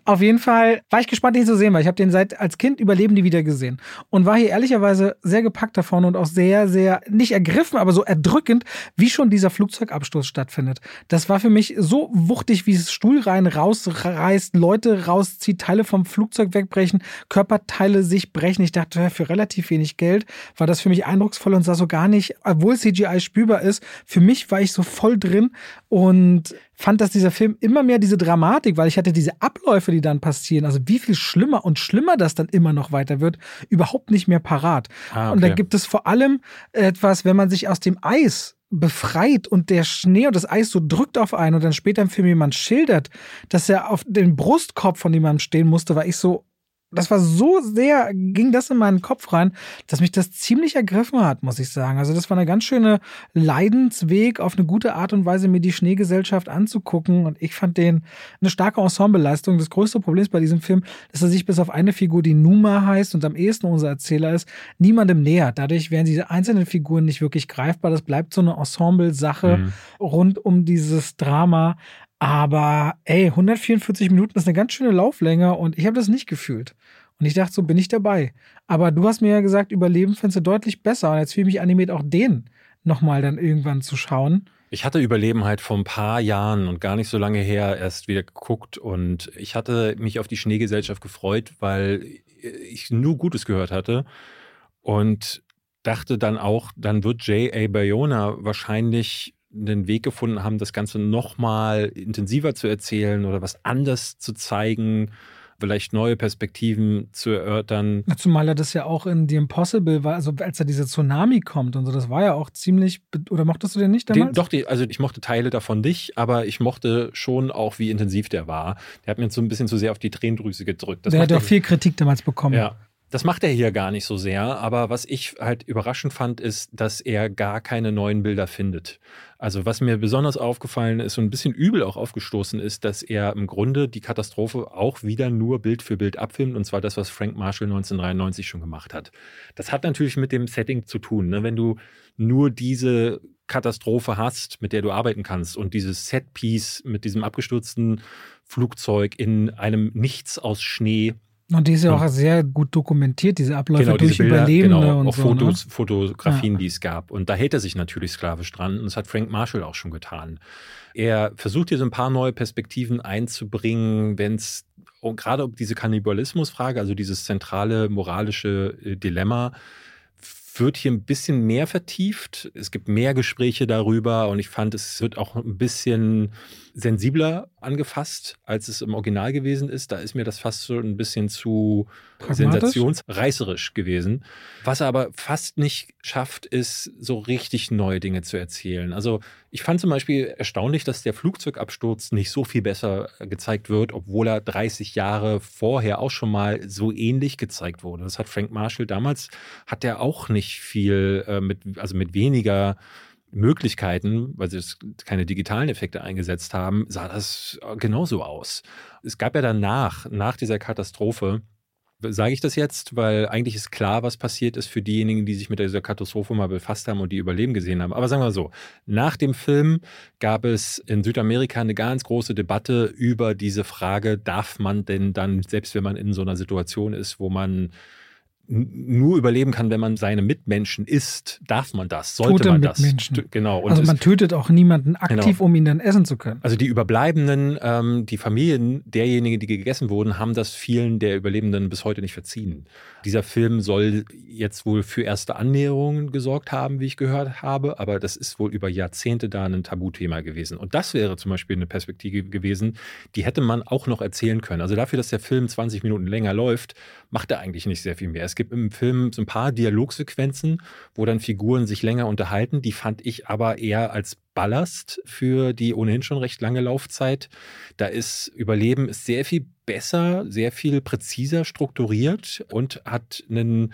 Auf jeden Fall war ich gespannt, ihn zu sehen, weil ich habe den seit als Kind Überleben nie wieder gesehen und war hier ehrlicherweise sehr gepackt davon und auch sehr, sehr nicht ergriffen, aber so erdrückend, wie schon dieser Flugzeugabsturz stattfindet. Das war für mich so wuchtig, wie es Stuhlreihen rausreißt, Leute rauszieht, Teile vom Flugzeug wegbrechen, Körperteile sich brechen. Ich dachte, für relativ wenig Geld war das für mich eindrucksvoll und sah so gar nicht, obwohl CGI spürbar ist. Für mich war ich so voll drin und fand, dass dieser Film immer mehr diese Dramatik, weil ich hatte diese Abläufe, die dann passieren, also wie viel schlimmer und schlimmer das dann immer noch weiter wird, überhaupt nicht mehr parat. Ah, okay. Und da gibt es vor allem etwas, wenn man sich aus dem Eis befreit und der Schnee und das Eis so drückt auf einen und dann später im Film jemand schildert, dass er auf den Brustkorb von jemandem stehen musste, war ich so, das war so sehr, ging das in meinen Kopf rein, dass mich das ziemlich ergriffen hat, muss ich sagen. Also das war eine ganz schöne Leidensweg, auf eine gute Art und Weise mir die Schneegesellschaft anzugucken. Und ich fand den eine starke Ensembleleistung. Das größte Problem bei diesem Film, dass er sich bis auf eine Figur, die Numa heißt und am ehesten unser Erzähler ist, niemandem nähert. Dadurch werden diese einzelnen Figuren nicht wirklich greifbar. Das bleibt so eine Ensemble-Sache mhm. rund um dieses Drama. Aber ey, 144 Minuten ist eine ganz schöne Lauflänge und ich habe das nicht gefühlt. Und ich dachte, so bin ich dabei. Aber du hast mir ja gesagt, Überleben findest du deutlich besser. Und jetzt fühle ich mich animiert, auch den nochmal dann irgendwann zu schauen. Ich hatte Überleben halt vor ein paar Jahren und gar nicht so lange her erst wieder geguckt. Und ich hatte mich auf die Schneegesellschaft gefreut, weil ich nur Gutes gehört hatte. Und dachte dann auch, dann wird J.A. Bayona wahrscheinlich einen Weg gefunden haben, das Ganze nochmal intensiver zu erzählen oder was anders zu zeigen vielleicht neue Perspektiven zu erörtern. Zumal er das ja auch in The Impossible war, also als er diese Tsunami kommt und so, das war ja auch ziemlich, oder mochtest du den nicht damals? Den, doch, die, also ich mochte Teile davon nicht, aber ich mochte schon auch, wie intensiv der war. Der hat mir jetzt so ein bisschen zu sehr auf die Tränendrüse gedrückt. Das der hat auch viel Kritik damals bekommen. Ja, das macht er hier gar nicht so sehr, aber was ich halt überraschend fand, ist, dass er gar keine neuen Bilder findet. Also was mir besonders aufgefallen ist und ein bisschen übel auch aufgestoßen ist, dass er im Grunde die Katastrophe auch wieder nur Bild für Bild abfilmt und zwar das, was Frank Marshall 1993 schon gemacht hat. Das hat natürlich mit dem Setting zu tun. Ne? Wenn du nur diese Katastrophe hast, mit der du arbeiten kannst und dieses Setpiece mit diesem abgestürzten Flugzeug in einem Nichts aus Schnee und die ist ja auch sehr gut dokumentiert, diese Abläufe genau, durch Bilder, Überlebende genau, und auch so. Fotos, ne? Fotografien, ja. die es gab. Und da hält er sich natürlich sklavisch dran. Und das hat Frank Marshall auch schon getan. Er versucht hier so ein paar neue Perspektiven einzubringen, wenn es gerade um diese Kannibalismusfrage, also dieses zentrale moralische äh, Dilemma, wird hier ein bisschen mehr vertieft. Es gibt mehr Gespräche darüber und ich fand, es wird auch ein bisschen sensibler angefasst, als es im Original gewesen ist. Da ist mir das fast so ein bisschen zu sensationsreißerisch gewesen. Was er aber fast nicht schafft, ist so richtig neue Dinge zu erzählen. Also ich fand zum Beispiel erstaunlich, dass der Flugzeugabsturz nicht so viel besser gezeigt wird, obwohl er 30 Jahre vorher auch schon mal so ähnlich gezeigt wurde. Das hat Frank Marshall damals, hat er auch nicht viel äh, mit, also mit weniger Möglichkeiten, weil sie keine digitalen Effekte eingesetzt haben, sah das genauso aus. Es gab ja danach, nach dieser Katastrophe, sage ich das jetzt, weil eigentlich ist klar, was passiert ist für diejenigen, die sich mit dieser Katastrophe mal befasst haben und die Überleben gesehen haben. Aber sagen wir so, nach dem Film gab es in Südamerika eine ganz große Debatte über diese Frage, darf man denn dann, selbst wenn man in so einer Situation ist, wo man nur überleben kann, wenn man seine Mitmenschen isst. Darf man das? Sollte Tote man das? Genau. Und also man tötet auch niemanden aktiv, genau. um ihn dann essen zu können. Also die Überbleibenden, ähm, die Familien derjenigen, die gegessen wurden, haben das vielen der Überlebenden bis heute nicht verziehen. Dieser Film soll jetzt wohl für erste Annäherungen gesorgt haben, wie ich gehört habe, aber das ist wohl über Jahrzehnte da ein Tabuthema gewesen. Und das wäre zum Beispiel eine Perspektive gewesen, die hätte man auch noch erzählen können. Also dafür, dass der Film 20 Minuten länger läuft, macht er eigentlich nicht sehr viel mehr. Es gibt im Film so ein paar Dialogsequenzen, wo dann Figuren sich länger unterhalten. Die fand ich aber eher als Ballast für die ohnehin schon recht lange Laufzeit. Da ist Überleben ist sehr viel besser, sehr viel präziser strukturiert und hat einen,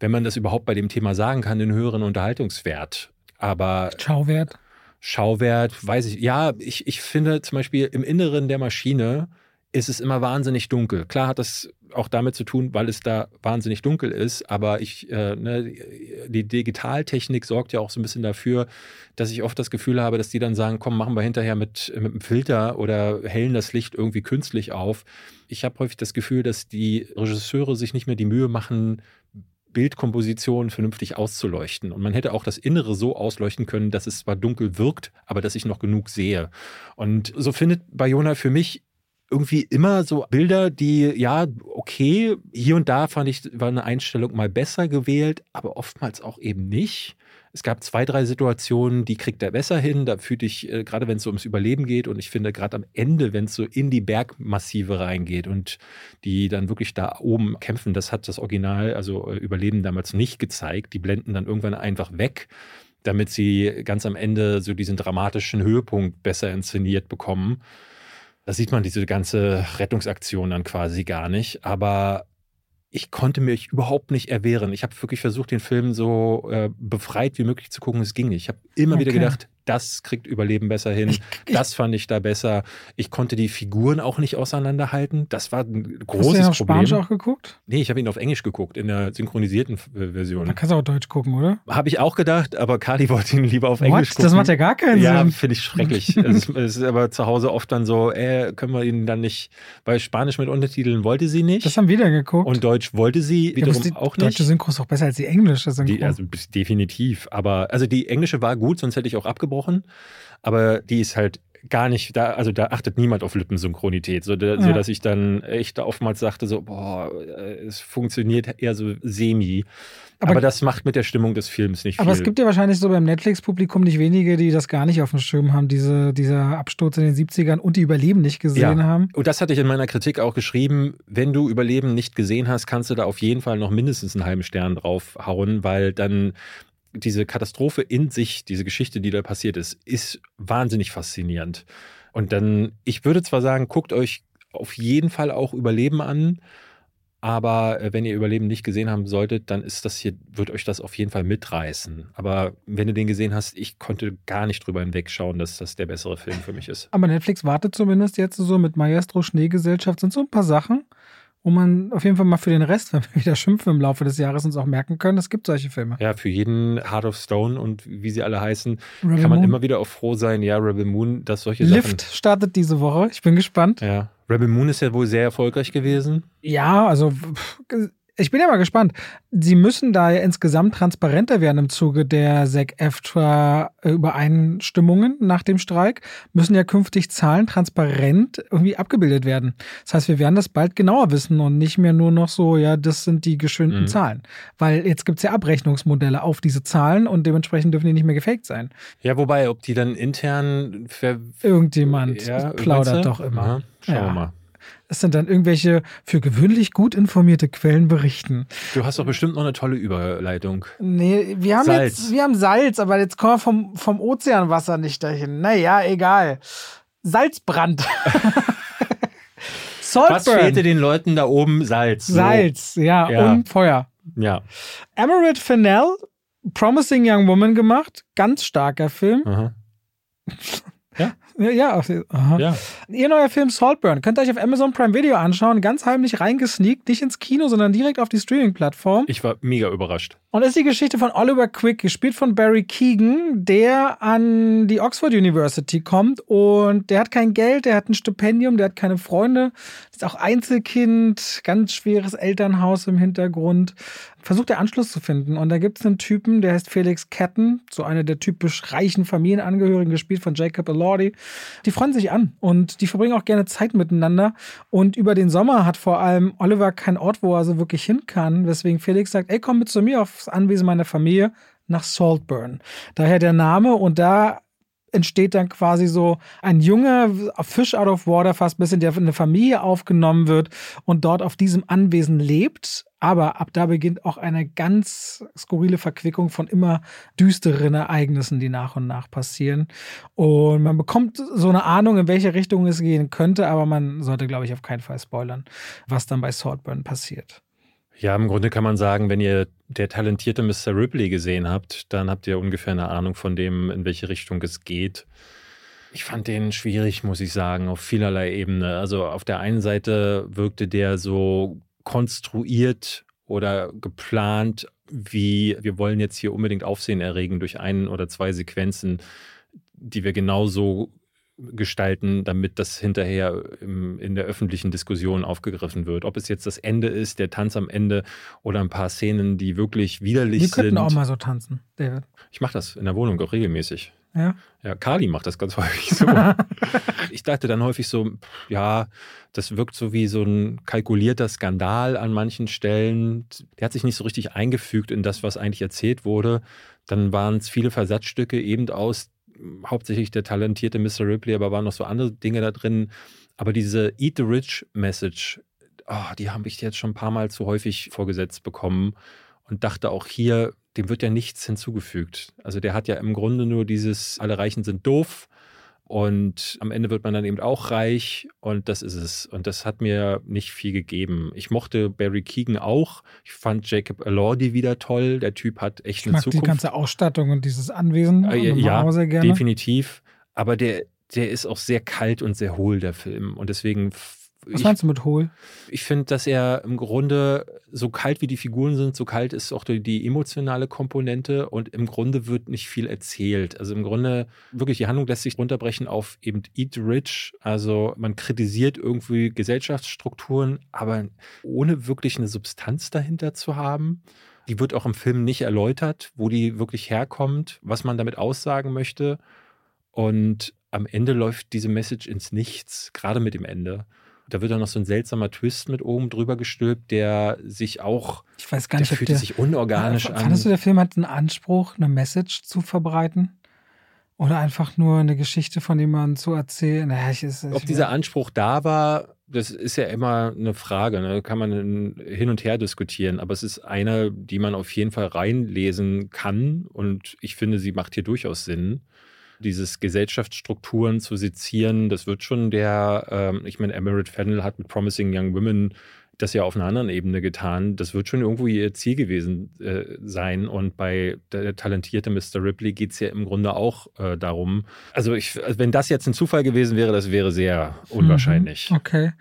wenn man das überhaupt bei dem Thema sagen kann, einen höheren Unterhaltungswert. Aber Schauwert? Schauwert, weiß ich. Ja, ich, ich finde zum Beispiel im Inneren der Maschine ist es immer wahnsinnig dunkel. Klar hat das auch damit zu tun, weil es da wahnsinnig dunkel ist. Aber ich, äh, ne, die Digitaltechnik sorgt ja auch so ein bisschen dafür, dass ich oft das Gefühl habe, dass die dann sagen, komm, machen wir hinterher mit, mit einem Filter oder hellen das Licht irgendwie künstlich auf. Ich habe häufig das Gefühl, dass die Regisseure sich nicht mehr die Mühe machen, Bildkomposition vernünftig auszuleuchten. Und man hätte auch das Innere so ausleuchten können, dass es zwar dunkel wirkt, aber dass ich noch genug sehe. Und so findet Bayona für mich irgendwie immer so Bilder, die, ja, okay, hier und da fand ich, war eine Einstellung mal besser gewählt, aber oftmals auch eben nicht. Es gab zwei, drei Situationen, die kriegt er besser hin. Da fühlte ich, äh, gerade wenn es so ums Überleben geht, und ich finde gerade am Ende, wenn es so in die Bergmassive reingeht und die dann wirklich da oben kämpfen, das hat das Original, also äh, Überleben damals nicht gezeigt. Die blenden dann irgendwann einfach weg damit sie ganz am Ende so diesen dramatischen Höhepunkt besser inszeniert bekommen. Da sieht man diese ganze Rettungsaktion dann quasi gar nicht. Aber ich konnte mich überhaupt nicht erwehren. Ich habe wirklich versucht, den Film so äh, befreit wie möglich zu gucken. Es ging nicht. Ich habe immer okay. wieder gedacht, das kriegt Überleben besser hin. Ich, ich, das fand ich da besser. Ich konnte die Figuren auch nicht auseinanderhalten. Das war ein großes Hast du auf Problem. Spanisch auch geguckt? Nee, ich habe ihn auf Englisch geguckt, in der synchronisierten Version. Da kannst du auch Deutsch gucken, oder? Habe ich auch gedacht, aber Kali wollte ihn lieber auf What? Englisch gucken. Das macht ja gar keinen ja, Sinn. Ja, finde ich schrecklich. es, ist aber zu Hause oft dann so, äh, können wir ihn dann nicht, weil Spanisch mit Untertiteln wollte sie nicht. Das haben wir dann geguckt. Und Deutsch wollte sie wiederum ja, auch nicht. Deutsche Synchro ist auch besser als die englische Synchro. Die, also definitiv. Aber also die englische war gut, sonst hätte ich auch abgebrochen aber die ist halt gar nicht, da, also da achtet niemand auf Lippensynchronität, so, da, Ja. so dass ich dann echt oftmals sagte, so, boah, äh, es funktioniert eher so semi. Aber- Aber, das macht mit der Stimmung des Films nicht Aber viel. es gibt ja wahrscheinlich so beim Netflix-Publikum nicht wenige, die das gar nicht auf dem Schirm haben, diese, dieser Absturz in den 70ern und die Überleben nicht gesehen Ja. haben. Und das hatte ich in meiner Kritik auch geschrieben. Wenn du Überleben nicht gesehen hast, kannst du da auf jeden Fall noch mindestens einen halben Stern draufhauen, weil dann diese Katastrophe in sich, diese Geschichte, die da passiert ist, ist wahnsinnig faszinierend. Und dann, ich würde zwar sagen, guckt euch auf jeden Fall auch Überleben an, aber äh, wenn ihr Überleben nicht gesehen haben solltet, dann ist das hier, wird euch das auf jeden Fall mitreißen. Aber wenn du den gesehen hast, ich konnte gar nicht drüber hinwegschauen, dass das der bessere Film für mich ist. Aber Netflix wartet zumindest jetzt so mit Maestro Schneegesellschaft sind so ein paar Sachen, wo man auf jeden Fall mal für den Rest, wenn wir wieder schimpfen im Laufe des Jahres, uns auch merken können, es gibt solche Filme. Ja, für jeden Heart of Stone und wie sie alle heißen, Rebel kann man Moon. immer wieder auch froh sein, ja, Rebel Moon, dass solche Lift startet diese Woche. Ich bin gespannt. Sachen. Ja. Rebel Moon ist ja wohl sehr erfolgreich gewesen. Ja, also ich bin ja mal gespannt. Sie müssen da ja insgesamt transparenter werden im Zuge der SEC-EFTA-Übereinstimmungen nach dem Streik. Müssen ja künftig Zahlen transparent irgendwie abgebildet werden. Das heißt, wir werden das bald genauer wissen und nicht mehr nur noch so, ja, das sind die geschönten Mhm. Zahlen. Weil jetzt gibt's ja Abrechnungsmodelle auf diese Zahlen und dementsprechend dürfen die nicht mehr gefaked sein. Ja, wobei, ob die dann intern ver Irgendjemand ja, plaudert doch immer. Aha, schauen Ja. wir mal. Es sind dann irgendwelche für gewöhnlich gut informierte Quellen berichten. Du hast doch bestimmt noch eine tolle Überleitung. Nee, wir haben Salz. jetzt, wir haben Salz, aber jetzt kommen wir vom, vom Ozeanwasser nicht dahin. Naja, egal. Salzbrand. Was fehlte den Leuten da oben? Salz. So. Salz, ja, Ja. und Feuer. Ja. Emerald Fennell, Promising Young Woman gemacht. Ganz starker Film. Aha. Ja, ja, aha. ja. Ihr neuer Film Saltburn könnt ihr euch auf Amazon Prime Video anschauen. Ganz heimlich reingesneakt, nicht ins Kino, sondern direkt auf die Streaming-Plattform. Ich war mega überrascht. Und das ist die Geschichte von Oliver Quick, gespielt von Barry Keegan, der an die Oxford University kommt und der hat kein Geld, der hat ein Stipendium, der hat keine Freunde, ist auch Einzelkind, ganz schweres Elternhaus im Hintergrund. Versucht der Anschluss zu finden. Und da gibt es einen Typen, der heißt Felix Catton, so einer der typisch reichen Familienangehörigen, gespielt von Jacob Elordi. Die freuen sich an und die verbringen auch gerne Zeit miteinander. Und über den Sommer hat vor allem Oliver keinen Ort, wo er so wirklich hin kann, weswegen Felix sagt, ey, komm mit zu mir aufs Anwesen meiner Familie nach Saltburn. Daher der Name und da entsteht dann quasi so ein junger Fish out of water, fast bis in der eine Familie aufgenommen wird und dort auf diesem Anwesen lebt. Aber ab da beginnt auch eine ganz skurrile Verquickung von immer düsteren Ereignissen, die nach und nach passieren. Und man bekommt so eine Ahnung, in welche Richtung es gehen könnte, aber man sollte, glaube ich, auf keinen Fall spoilern, was dann bei Saltburn passiert. Ja, im Grunde kann man sagen, wenn ihr der talentierte Mr. Ripley gesehen habt, dann habt ihr ungefähr eine Ahnung von dem, in welche Richtung es geht. Ich fand den schwierig, muss ich sagen, auf vielerlei Ebene. Also auf der einen Seite wirkte der so konstruiert oder geplant, wie wir wollen jetzt hier unbedingt Aufsehen erregen durch ein oder zwei Sequenzen, die wir genauso gestalten, damit das hinterher im, in der öffentlichen Diskussion aufgegriffen wird. Ob es jetzt das Ende ist, der Tanz am Ende oder ein paar Szenen, die wirklich widerlich Wir könnten sind. auch mal so tanzen, David. Ich mache das in der Wohnung auch regelmäßig. Ja. Ja, Kali macht das ganz häufig so. ich dachte dann häufig so, ja, das wirkt so wie so ein kalkulierter Skandal an manchen Stellen. Der hat sich nicht so richtig eingefügt in das, was eigentlich erzählt wurde. Dann waren es viele Versatzstücke eben aus hauptsächlich der talentierte Mr. Ripley, aber waren noch so andere Dinge da drin. Aber diese Eat the Rich Message, oh, die habe ich jetzt schon ein paar Mal zu häufig vorgesetzt bekommen und dachte auch hier, dem wird ja nichts hinzugefügt. Also der hat ja im Grunde nur dieses, alle Reichen sind doof und am Ende wird man dann eben auch reich und das ist es. Und das hat mir nicht viel gegeben. Ich mochte Barry Keegan auch. Ich fand Jacob Elordi wieder toll. Der Typ hat echt Ich eine mag Zukunft. die ganze Ausstattung und dieses Anwesen. Äh, und ja, auch sehr gerne. definitiv. Aber der, der ist auch sehr kalt und sehr hohl, der Film. Und deswegen, Was ich, meinst du mit hohl? ich finde, dass er im Grunde so kalt wie die Figuren sind, so kalt ist auch die, die emotionale Komponente und im Grunde wird nicht viel erzählt. Also im Grunde wirklich die Handlung lässt sich runterbrechen auf eben Eat Rich. Also man kritisiert irgendwie Gesellschaftsstrukturen, aber ohne wirklich eine Substanz dahinter zu haben. Die wird auch im Film nicht erläutert, wo die wirklich herkommt, was man damit aussagen möchte. Und am Ende läuft diese Message ins Nichts, gerade mit dem Ende. Da wird dann noch so ein seltsamer Twist mit oben drüber gestülpt, der sich auch. Ich weiß gar nicht, der fühlt der, sich unorganisch Fandest an. Fandest du, der Film hat einen Anspruch, eine Message zu verbreiten? Oder einfach nur eine Geschichte von jemandem zu erzählen? Naja, ich, ich, Ob dieser Anspruch da war, das ist ja immer eine Frage, ne? kann man hin und her diskutieren, aber es ist eine, die man auf jeden Fall reinlesen kann und ich finde, sie macht hier durchaus Sinn. Dieses Gesellschaftsstrukturen zu sezieren, das wird schon der, ähm, ich meine, Emerald Fennel hat mit Promising Young Women das ja auf einer anderen Ebene getan. Das wird schon irgendwo ihr Ziel gewesen äh, sein. Und bei der talentierte Mr. Ripley geht es ja im Grunde auch äh, darum. Also, ich, also wenn das jetzt ein Zufall gewesen wäre, das wäre sehr unwahrscheinlich. Mhm, okay.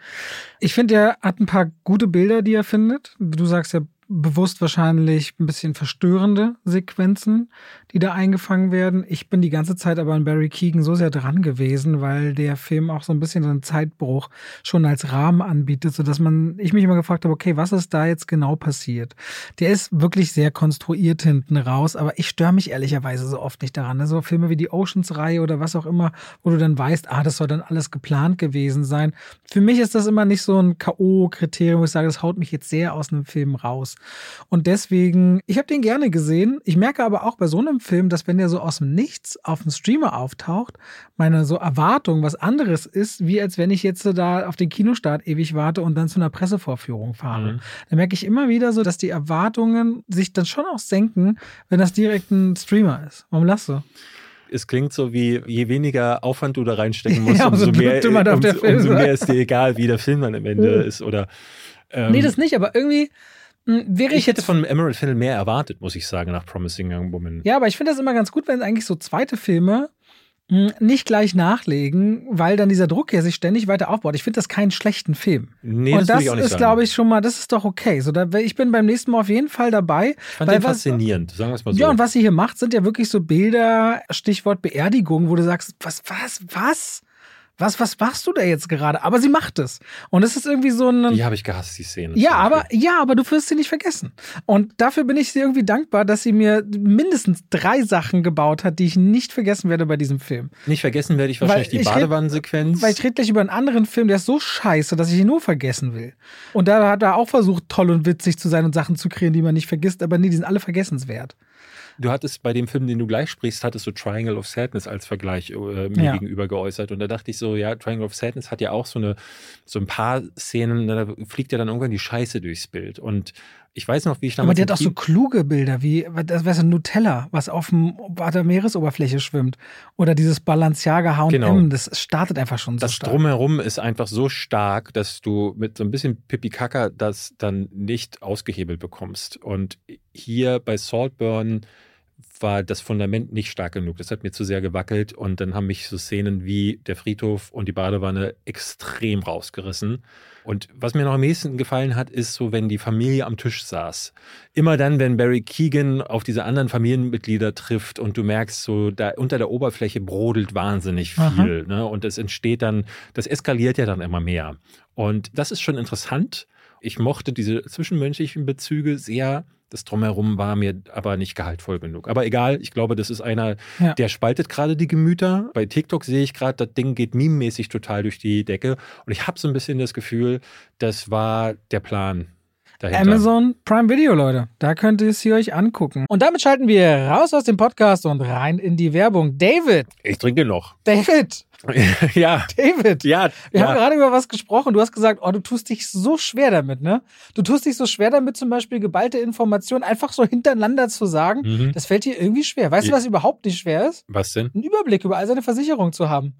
Ich finde, er hat ein paar gute Bilder, die er findet. Du sagst ja bewusst wahrscheinlich ein bisschen verstörende Sequenzen, die da eingefangen werden. Ich bin die ganze Zeit aber an Barry Keegan so sehr dran gewesen, weil der Film auch so ein bisschen einen Zeitbruch schon als Rahmen anbietet, sodass man, ich mich immer gefragt habe, okay, was ist da jetzt genau passiert? Der ist wirklich sehr konstruiert hinten raus, aber ich störe mich ehrlicherweise so oft nicht daran. So Filme wie die Oceans-Reihe oder was auch immer, wo du dann weißt, ah, das soll dann alles geplant gewesen sein. Für mich ist das immer nicht so ein K.O.-Kriterium, wo ich sage, das haut mich jetzt sehr aus einem Film raus. Und deswegen, ich habe den gerne gesehen. Ich merke aber auch bei so einem Film, dass wenn der so aus dem Nichts auf dem Streamer auftaucht, meine so Erwartung was anderes ist, wie als wenn ich jetzt da auf den Kinostart ewig warte und dann zu einer Pressevorführung fahre. Mhm. Da merke ich immer wieder so, dass die Erwartungen sich dann schon auch senken, wenn das direkt ein Streamer ist. Warum lachst du? es klingt so wie, je weniger Aufwand du da reinstecken musst, ja, umso, mehr, umso, umso, mehr ist dir egal, wie der Film dann am Ende ist. Oder, ähm, nee, das nicht, aber irgendwie wäre ich, ich hätte von Emerald Fennel mehr erwartet, muss ich sagen, nach Promising Young Woman. Ja, aber ich finde das immer ganz gut, wenn eigentlich so zweite Filme hm, nicht gleich nachlegen, weil dann dieser Druck ja sich ständig weiter aufbaut. Ich finde das keinen schlechten Film. Nee, und das, das ist, glaube ich, schon mal, das ist doch okay. So, da, ich bin beim nächsten Mal auf jeden Fall dabei. Ich fand den faszinierend, sagen wir es mal so. Ja, und was sie hier macht, sind ja wirklich so Bilder, Stichwort Beerdigung, wo du sagst, was, was, was? Was, was machst du da jetzt gerade? Aber sie macht es. Und es ist irgendwie so ein. Die habe ich gehasst, die Szene. Ja, aber, ja, aber du wirst sie nicht vergessen. Und dafür bin ich sie irgendwie dankbar, dass sie mir mindestens drei Sachen gebaut hat, die ich nicht vergessen werde bei diesem Film. Nicht vergessen werde ich wahrscheinlich weil die Badewannensequenz. Weil ich rede gleich über einen anderen Film, der ist so scheiße, dass ich ihn nur vergessen will. Und da hat er auch versucht, toll und witzig zu sein und Sachen zu kreieren, die man nicht vergisst, aber nee, die sind alle vergessenswert. Du hattest bei dem Film, den du gleich sprichst, hattest du Triangle of Sadness als Vergleich äh, mir ja. gegenüber geäußert. Und da dachte ich so, ja, Triangle of Sadness hat ja auch so eine, so ein paar Szenen, da fliegt ja dann irgendwann die Scheiße durchs Bild. Und ich weiß noch, wie ich damals. Aber die hat auch so kluge Bilder, wie das wäre so Nutella, was auf, dem, auf der Meeresoberfläche schwimmt. Oder dieses Balenciaga H&M, genau. das startet einfach schon so Das stark. Drumherum ist einfach so stark, dass du mit so ein bisschen Pipi-Kaka das dann nicht ausgehebelt bekommst. Und hier bei Saltburn war das Fundament nicht stark genug. Das hat mir zu sehr gewackelt und dann haben mich so Szenen wie der Friedhof und die Badewanne extrem rausgerissen. Und was mir noch am nächsten gefallen hat, ist so, wenn die Familie am Tisch saß. Immer dann, wenn Barry Keegan auf diese anderen Familienmitglieder trifft und du merkst, so da unter der Oberfläche brodelt wahnsinnig viel. Ne? Und es entsteht dann, das eskaliert ja dann immer mehr. Und das ist schon interessant. Ich mochte diese zwischenmenschlichen Bezüge sehr das Drumherum war mir aber nicht gehaltvoll genug. Aber egal, ich glaube, das ist einer, ja. der spaltet gerade die Gemüter. Bei TikTok sehe ich gerade, das Ding geht meme-mäßig total durch die Decke. Und ich habe so ein bisschen das Gefühl, das war der Plan. Dahinter. Amazon Prime Video, Leute. Da könnt ihr es hier euch angucken. Und damit schalten wir raus aus dem Podcast und rein in die Werbung. David. Ich trinke noch. David. ja. David. Ja. Wir ja. haben gerade über was gesprochen. Du hast gesagt, oh, du tust dich so schwer damit, ne? Du tust dich so schwer damit, zum Beispiel geballte Informationen einfach so hintereinander zu sagen. Mhm. Das fällt dir irgendwie schwer. Weißt ja. du, was überhaupt nicht schwer ist? Was denn? Einen Überblick über all seine Versicherungen zu haben.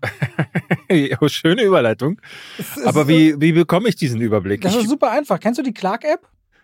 oh, schöne Überleitung. Aber wie, wie bekomme ich diesen Überblick? Das ist super einfach. Kennst du die Clark-App?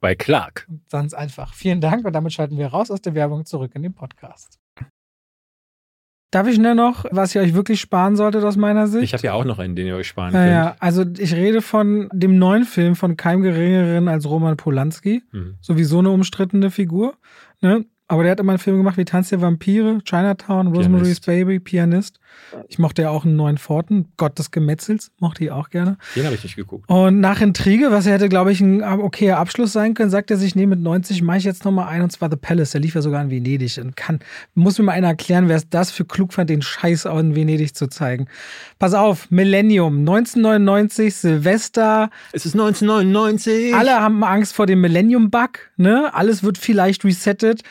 Bei Clark. Ganz einfach. Vielen Dank und damit schalten wir raus aus der Werbung zurück in den Podcast. Darf ich nur noch, was ihr euch wirklich sparen solltet aus meiner Sicht? Ich habe ja auch noch einen, den ihr euch sparen könnt. Ja, also ich rede von dem neuen Film von keinem Geringeren als Roman Polanski. Mhm. Sowieso eine umstrittene Figur. Ne? Aber der hat immer einen Film gemacht wie Tanz der Vampire, Chinatown, Rosemary's Baby, Pianist. Ich mochte ja auch einen neuen Forten, Gott des Gemetzels, mochte ich auch gerne. Den habe ich nicht geguckt. Und nach Intrige, was hätte, glaube ich, ein okayer Abschluss sein können, sagt er sich, nee, mit 90 mache ich jetzt nochmal ein, und zwar The Palace. Der lief ja sogar in Venedig und kann, muss mir mal einer erklären, wer es das für klug fand, den Scheiß auch in Venedig zu zeigen. Pass auf, Millennium, 1999, Silvester. Es ist 1999. Alle haben Angst vor dem Millennium-Bug, ne? Alles wird vielleicht resettet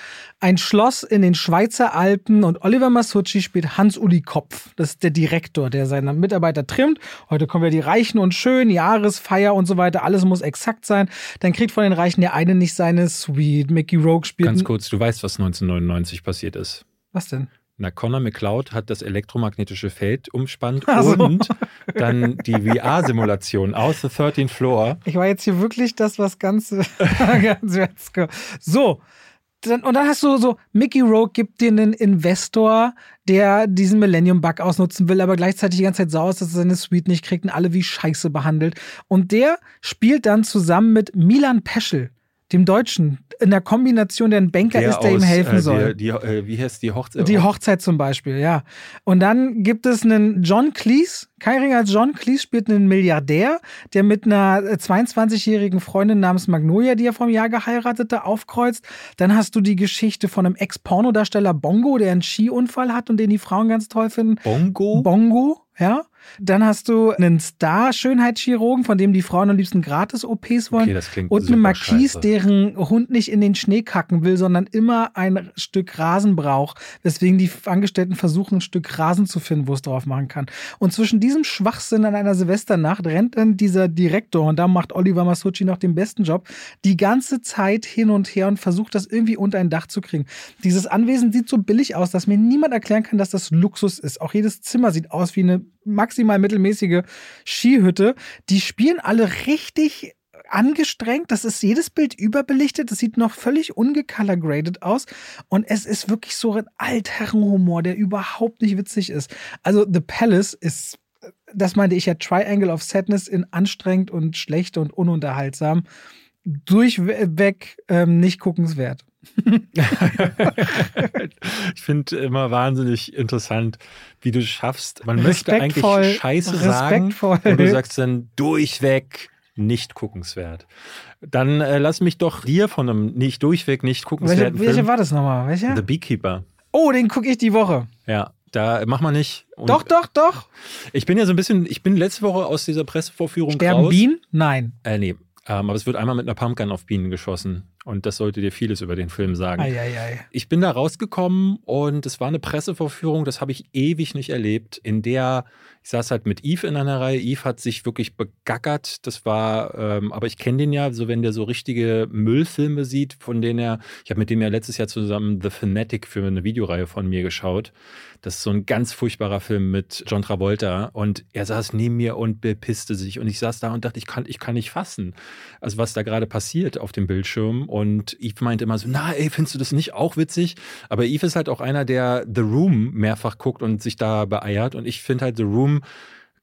ein Schloss in den Schweizer Alpen und Oliver Masucci spielt Hans-Uli Kopf. Das ist der Direktor, der seine Mitarbeiter trimmt. Heute kommen wir die Reichen und Schön, Jahresfeier und so weiter. Alles muss exakt sein. Dann kriegt von den Reichen der eine nicht seine Suite. Mickey Rogue spielt. Ganz kurz, du weißt, was 1999 passiert ist. Was denn? Na, Connor McCloud hat das elektromagnetische Feld umspannt so. und dann die VR-Simulation aus The 13th Floor. Ich war jetzt hier wirklich das, was ganz, ganz So, dann, und dann hast du so, Mickey Rogue gibt dir einen Investor, der diesen Millennium-Bug ausnutzen will, aber gleichzeitig die ganze Zeit sauer ist, dass er seine Suite nicht kriegt und alle wie Scheiße behandelt. Und der spielt dann zusammen mit Milan Peschel, dem Deutschen, in der Kombination, der ein Banker der ist, der aus, ihm helfen äh, soll. Die, die, äh, wie heißt die Hochzeit? Die Hochzeit zum Beispiel, ja. Und dann gibt es einen John Cleese, kein Ringer als John Cleese spielt einen Milliardär, der mit einer 22-jährigen Freundin namens Magnolia, die er vom Jahr geheiratete, aufkreuzt. Dann hast du die Geschichte von einem Ex-Pornodarsteller Bongo, der einen Skiunfall hat und den die Frauen ganz toll finden. Bongo? Bongo, ja. Dann hast du einen Star-Schönheitschirurgen, von dem die Frauen am liebsten Gratis-OPs wollen. Okay, das klingt und eine Marquise, deren Hund nicht in den Schnee kacken will, sondern immer ein Stück Rasen braucht. Weswegen die Angestellten versuchen, ein Stück Rasen zu finden, wo es drauf machen kann. Und zwischen diesem Schwachsinn an einer Silvesternacht rennt dann dieser Direktor, und da macht Oliver Masucci noch den besten Job, die ganze Zeit hin und her und versucht, das irgendwie unter ein Dach zu kriegen. Dieses Anwesen sieht so billig aus, dass mir niemand erklären kann, dass das Luxus ist. Auch jedes Zimmer sieht aus wie eine maximal mittelmäßige Skihütte. Die spielen alle richtig angestrengt. Das ist jedes Bild überbelichtet. Das sieht noch völlig ungecolorgraded aus. Und es ist wirklich so ein Altherrenhumor, der überhaupt nicht witzig ist. Also The Palace ist, das meinte ich ja, Triangle of Sadness in anstrengend und schlecht und ununterhaltsam. Durchweg ähm, nicht guckenswert. ich finde immer wahnsinnig interessant, wie du schaffst. Man möchte eigentlich Scheiße sagen und du sagst dann durchweg nicht guckenswert. Dann äh, lass mich doch dir von einem nicht durchweg nicht guckenswerten Welche, welche war das nochmal? Welcher? The Beekeeper. Oh, den gucke ich die Woche. Ja, da mach mal nicht. Und doch, doch, doch. Ich bin ja so ein bisschen, ich bin letzte Woche aus dieser Pressevorführung Sterben raus. Bienen? Nein. Äh, nee. Ähm, aber es wird einmal mit einer Pumpgun auf Bienen geschossen. Und das sollte dir vieles über den Film sagen. Ei, ei, ei. Ich bin da rausgekommen und es war eine Pressevorführung, das habe ich ewig nicht erlebt, in der ich saß halt mit Eve in einer Reihe. Eve hat sich wirklich begackert. Das war, ähm, aber ich kenne den ja, so wenn der so richtige Müllfilme sieht, von denen er, ich habe mit dem ja letztes Jahr zusammen The Fanatic für eine Videoreihe von mir geschaut. Das ist so ein ganz furchtbarer Film mit John Travolta und er saß neben mir und bepisste sich und ich saß da und dachte, ich kann, ich kann nicht fassen, also was da gerade passiert auf dem Bildschirm und Eve meinte immer so, na ey, findest du das nicht auch witzig? Aber Eve ist halt auch einer, der The Room mehrfach guckt und sich da beeiert und ich finde halt The Room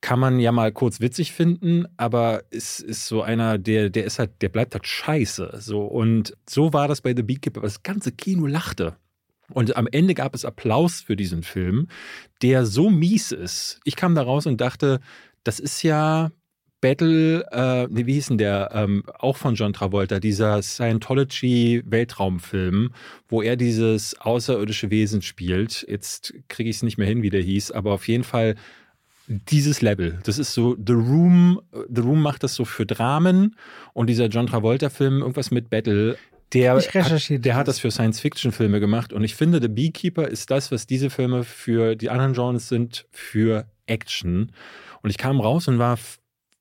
kann man ja mal kurz witzig finden, aber es ist so einer, der, der ist halt, der bleibt halt scheiße. So. Und so war das bei The Beekeeper. Das ganze Kino lachte. Und am Ende gab es Applaus für diesen Film, der so mies ist. Ich kam da raus und dachte, das ist ja Battle, äh, wie hieß denn der, ähm, auch von John Travolta, dieser Scientology-Weltraumfilm, wo er dieses außerirdische Wesen spielt. Jetzt kriege ich es nicht mehr hin, wie der hieß, aber auf jeden Fall dieses Level. Das ist so, The Room, The Room macht das so für Dramen und dieser John Travolta-Film, irgendwas mit Battle, der, hat, der hat das für Science-Fiction-Filme gemacht und ich finde, The Beekeeper ist das, was diese Filme für die anderen Genres sind, für Action. Und ich kam raus und war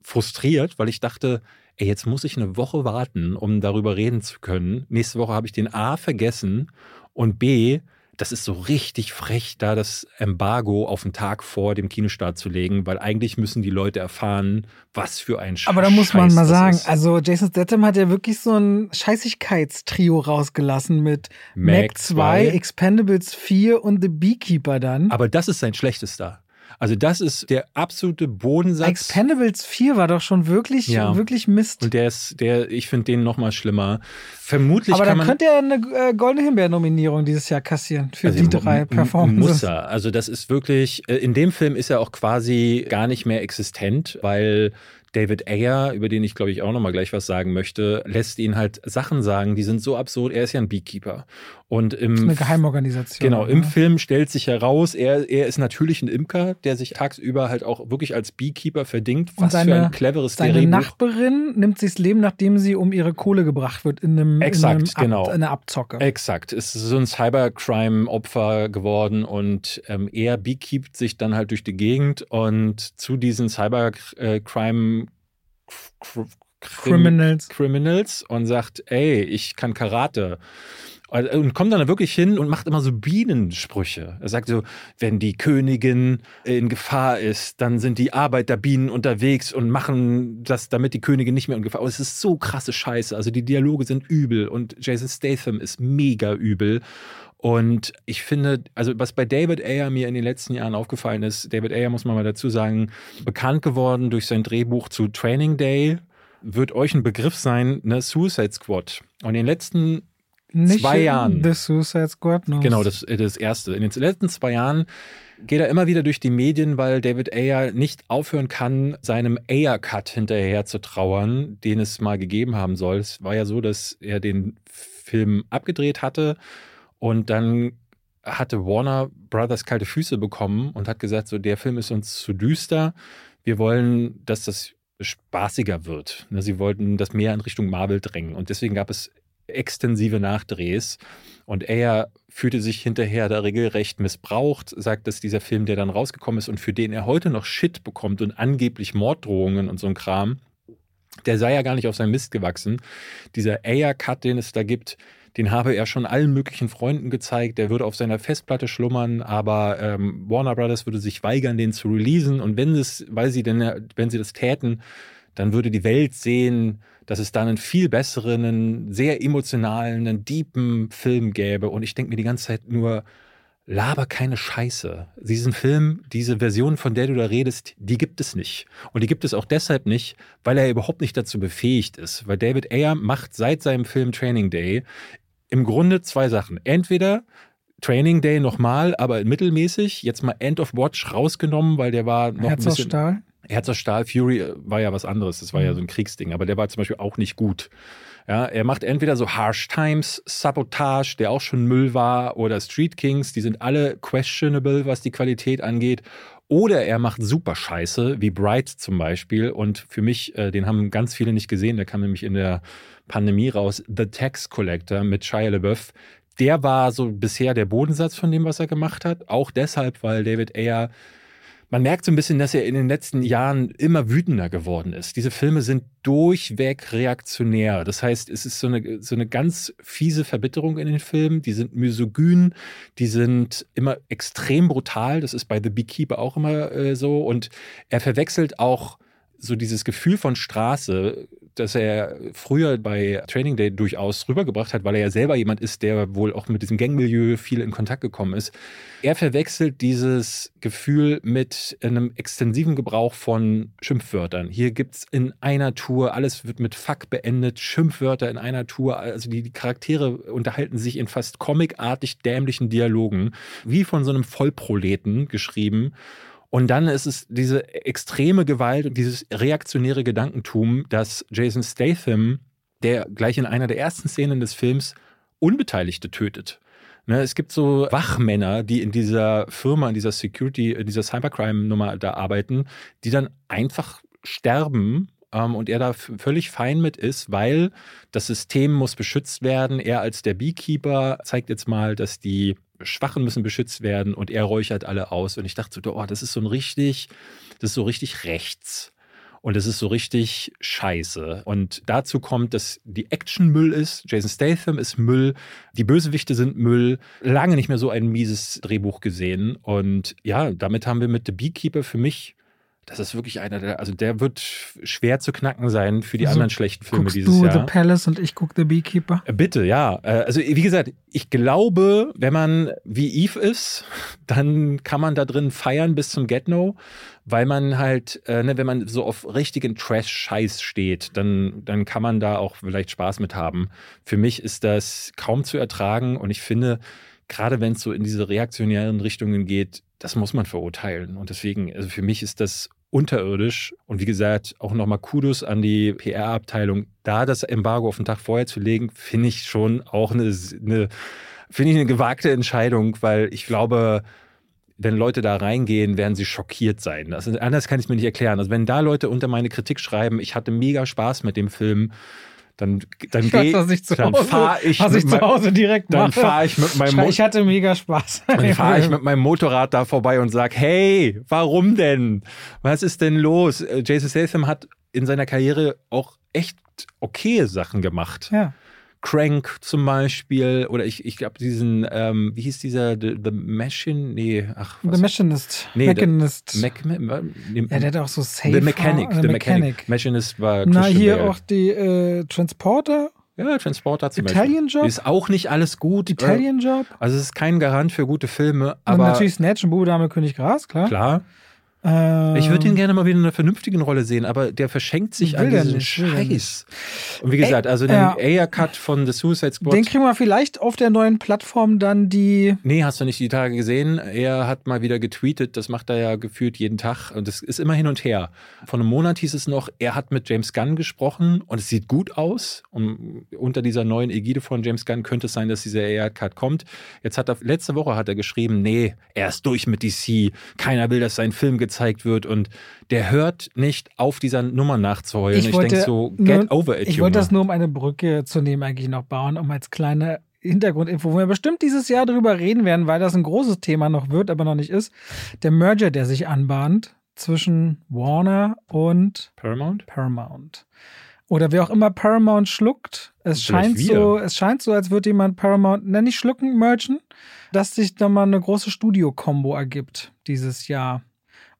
frustriert, weil ich dachte, ey, jetzt muss ich eine Woche warten, um darüber reden zu können. Nächste Woche habe ich den A vergessen und B das ist so richtig frech, da das Embargo auf den Tag vor dem Kinostart zu legen, weil eigentlich müssen die Leute erfahren, was für ein Scheiß Aber da muss man mal sagen, ist. also Jason Statham hat ja wirklich so ein Scheißigkeitstrio rausgelassen mit Mac 2, Expendables 4 und The Beekeeper dann. Aber das ist sein schlechtester. Also das ist der absolute Bodensatz. Expendables 4 war doch schon wirklich, ja. wirklich Mist. Und der ist, der, ich finde den noch mal schlimmer. Vermutlich Aber dann könnte er eine äh, Goldene Himbeer-Nominierung dieses Jahr kassieren für also die drei Performances. Muss er. Also das ist wirklich, äh, in dem Film ist er auch quasi gar nicht mehr existent, weil David Ayer, über den ich glaube ich auch noch mal gleich was sagen möchte, lässt ihn halt Sachen sagen, die sind so absurd. Er ist ja ein Beekeeper. Und im, das ist eine Geheimorganisation. Genau, im Film stellt sich heraus, er, er ist natürlich ein Imker, der sich tagsüber halt auch wirklich als Beekeeper verdingt. Was seine, für ein cleveres seine Drehbuch. Nachbarin nimmt sich das Leben, nachdem sie um ihre Kohle gebracht wird in einem, Exakt, in einem Ab, genau. eine Abzocke. Exakt. Es ist so ein Cybercrime-Opfer geworden und ähm, er beekeept sich dann halt durch die Gegend und zu diesen Cybercrime Criminals. Criminals und sagt, ey, ich kann Karate. Und kommt dann wirklich hin und macht immer so Bienensprüche. Er sagt so, wenn die Königin in Gefahr ist, dann sind die Arbeiterbienen unterwegs und machen das, damit die Königin nicht mehr in Gefahr ist. Es ist so krasse Scheiße. Also die Dialoge sind übel und Jason Statham ist mega übel. Und ich finde, also was bei David Ayer mir in den letzten Jahren aufgefallen ist, David Ayer muss man mal dazu sagen, bekannt geworden durch sein Drehbuch zu Training Day, wird euch ein Begriff sein, ne, Suicide Squad. Und in den letzten Nicht zwei Jahren. The Suicide Squad, no. Genau, das, das erste. In den letzten zwei Jahren geht er immer wieder durch die Medien, weil David Ayer nicht aufhören kann, seinem Ayer-Cut hinterher zu trauern, den es mal gegeben haben soll. Es war ja so, dass er den Film abgedreht hatte und dann hatte Warner Brothers kalte Füße bekommen und hat gesagt, so der Film ist uns zu düster. Wir wollen, dass das spaßiger wird. Ne, sie wollten das mehr in Richtung Marvel drängen. Und deswegen gab es extensive Nachdrehs. Und er fühlte sich hinterher da regelrecht missbraucht, sagt, dass dieser Film, der dann rausgekommen ist und für den er heute noch Shit bekommt und angeblich Morddrohungen und so ein Kram, der sei ja gar nicht auf seinen Mist gewachsen. Dieser Ayer-Cut, den es da gibt, den habe er schon allen möglichen Freunden gezeigt. Der würde auf seiner Festplatte schlummern, aber ähm, Warner Brothers würde sich weigern, den zu releasen. Und wenn es, weil sie denn, wenn sie das täten, dann würde die Welt sehen, dass es da einen viel besseren, einen sehr emotionalen, einen deepen Film gäbe. Und ich denke mir die ganze Zeit nur, laber keine Scheiße. Diesen Film, diese Version, von der du da redest, die gibt es nicht. Und die gibt es auch deshalb nicht, weil er überhaupt nicht dazu befähigt ist. Weil David Ayer macht seit seinem Film Training Day im Grunde zwei Sachen. Entweder Training Day nochmal, aber mittelmäßig. Jetzt mal End of Watch rausgenommen, weil der war noch Herz ein bisschen. Aus Stahl? Herz aus Stahl, Fury äh, war ja was anderes. Das war mhm. ja so ein Kriegsding, aber der war zum Beispiel auch nicht gut. Ja, er macht entweder so Harsh Times, Sabotage, der auch schon Müll war, oder Street Kings, die sind alle questionable, was die Qualität angeht. Oder er macht super Scheiße, wie Bright zum Beispiel. Und für mich, äh, den haben ganz viele nicht gesehen, der kam nämlich in der Pandemie raus, The Tax Collector mit Shia LaBeouf. Der war so bisher der Bodensatz von dem, was er gemacht hat. Auch deshalb, weil David Ayer man merkt so ein bisschen, dass er in den letzten Jahren immer wütender geworden ist. Diese Filme sind durchweg reaktionär. Das heißt, es ist so eine, so eine ganz fiese Verbitterung in den Filmen. Die sind misogyn, die sind immer extrem brutal. Das ist bei The Beekeeper auch immer äh, so. Und er verwechselt auch so dieses Gefühl von Straße, das er früher bei Training Day durchaus rübergebracht hat, weil er ja selber jemand ist, der wohl auch mit diesem Gangmilieu viel in Kontakt gekommen ist. Er verwechselt dieses Gefühl mit einem extensiven Gebrauch von Schimpfwörtern. Hier gibt es in einer Tour, alles wird mit Fuck beendet, Schimpfwörter in einer Tour. Also die, die Charaktere unterhalten sich in fast comicartig dämlichen Dialogen, wie von so einem Vollproleten geschrieben. Und dann ist es diese extreme Gewalt und dieses reaktionäre Gedankentum, dass Jason Statham, der gleich in einer der ersten Szenen des Films Unbeteiligte tötet. Ne, es gibt so Wachmänner, die in dieser Firma, in dieser Security, in dieser Cybercrime-Nummer da arbeiten, die dann einfach sterben ähm, und er da völlig fein mit ist, weil das System muss beschützt werden. Er als der Beekeeper zeigt jetzt mal, dass die Schwachen müssen beschützt werden und er räuchert alle aus. Und ich dachte so, oh, das ist so ein richtig, das ist so richtig rechts. Und es ist so richtig scheiße. Und dazu kommt, dass die Action Müll ist. Jason Statham ist Müll. Die Bösewichte sind Müll. Lange nicht mehr so ein mieses Drehbuch gesehen. Und ja, damit haben wir mit The Beekeeper für mich das ist wirklich einer der, also der wird schwer zu knacken sein für die also anderen schlechten Filme dieses du Jahr. The Palace und ich gucke The Beekeeper. Äh, bitte, ja. Äh, also wie gesagt, ich glaube, wenn man wie Eve ist, dann kann man da drin feiern bis zum Get-No, weil man halt, äh, ne, wenn man so auf richtigen Trash-Scheiß steht, dann, dann kann man da auch vielleicht Spaß mit haben. Für mich ist das kaum zu ertragen und ich finde, gerade wenn es so in diese reaktionären Richtungen geht, das muss man verurteilen. Und deswegen, also für mich ist das unterirdisch. Und wie gesagt, auch nochmal Kudos an die PR-Abteilung. Da das Embargo auf den Tag vorher zu legen, finde ich schon auch eine, eine finde ich eine gewagte Entscheidung, weil ich glaube, wenn Leute da reingehen, werden sie schockiert sein. Also anders kann ich es mir nicht erklären. Also wenn da Leute unter meine Kritik schreiben, ich hatte mega Spaß mit dem Film, dann, dann, zu dann fahre ich, was ich zu Hause direkt dann fahre ich mit meinem Ich hatte mega Spaß. Dann fahre ich mit meinem Motorrad da vorbei und sage, hey, warum denn? Was ist denn los? Äh, Jason Statham hat in seiner Karriere auch echt okay Sachen gemacht. Ja. Crank zum Beispiel, oder ich, ich glaube, diesen, ähm, wie hieß dieser, The, The Machine? Nee, ach. Was? The Machinist. Nee, Machinist. The, Mac, ja, der hat auch so Safe. The Mechanic. The, The Mechanic. Mechanic. Machinist war Na, hier Bale. auch die äh, Transporter. Ja, Transporter zum Italian Beispiel. Job? Ist auch nicht alles gut. Italian Job? Also es ist kein Garant für gute Filme, aber... Und natürlich Snatch und Bube Dame König Gras, klar. Klar. Ähm, ich würde ihn gerne mal wieder in einer vernünftigen Rolle sehen, aber der verschenkt sich an diesem Scheiß. Und wie gesagt, also den ja. Air-Cut von The Suicide Squad. Den kriegen wir vielleicht auf der neuen Plattform dann die. Nee, hast du nicht die Tage gesehen? Er hat mal wieder getweetet, das macht er ja gefühlt jeden Tag und das ist immer hin und her. Vor einem Monat hieß es noch, er hat mit James Gunn gesprochen und es sieht gut aus. Und unter dieser neuen Ägide von James Gunn könnte es sein, dass dieser Air-Cut kommt. Jetzt hat er, letzte Woche hat er geschrieben, nee, er ist durch mit DC. Keiner will, dass sein Film gezeigt wird und der hört nicht auf dieser Nummer nachzuheulen. Ich, ich denke so, get nur, over it. Ich Junge. wollte das nur um eine Brücke zu nehmen eigentlich noch bauen, um als kleine Hintergrundinfo, wo wir bestimmt dieses Jahr darüber reden werden, weil das ein großes Thema noch wird, aber noch nicht ist. Der Merger, der sich anbahnt zwischen Warner und Paramount. Paramount. Oder wer auch immer Paramount schluckt. Es scheint so, es scheint so, als würde jemand Paramount, nenne ich schlucken, merchen, dass sich da mal eine große Studio-Kombo ergibt dieses Jahr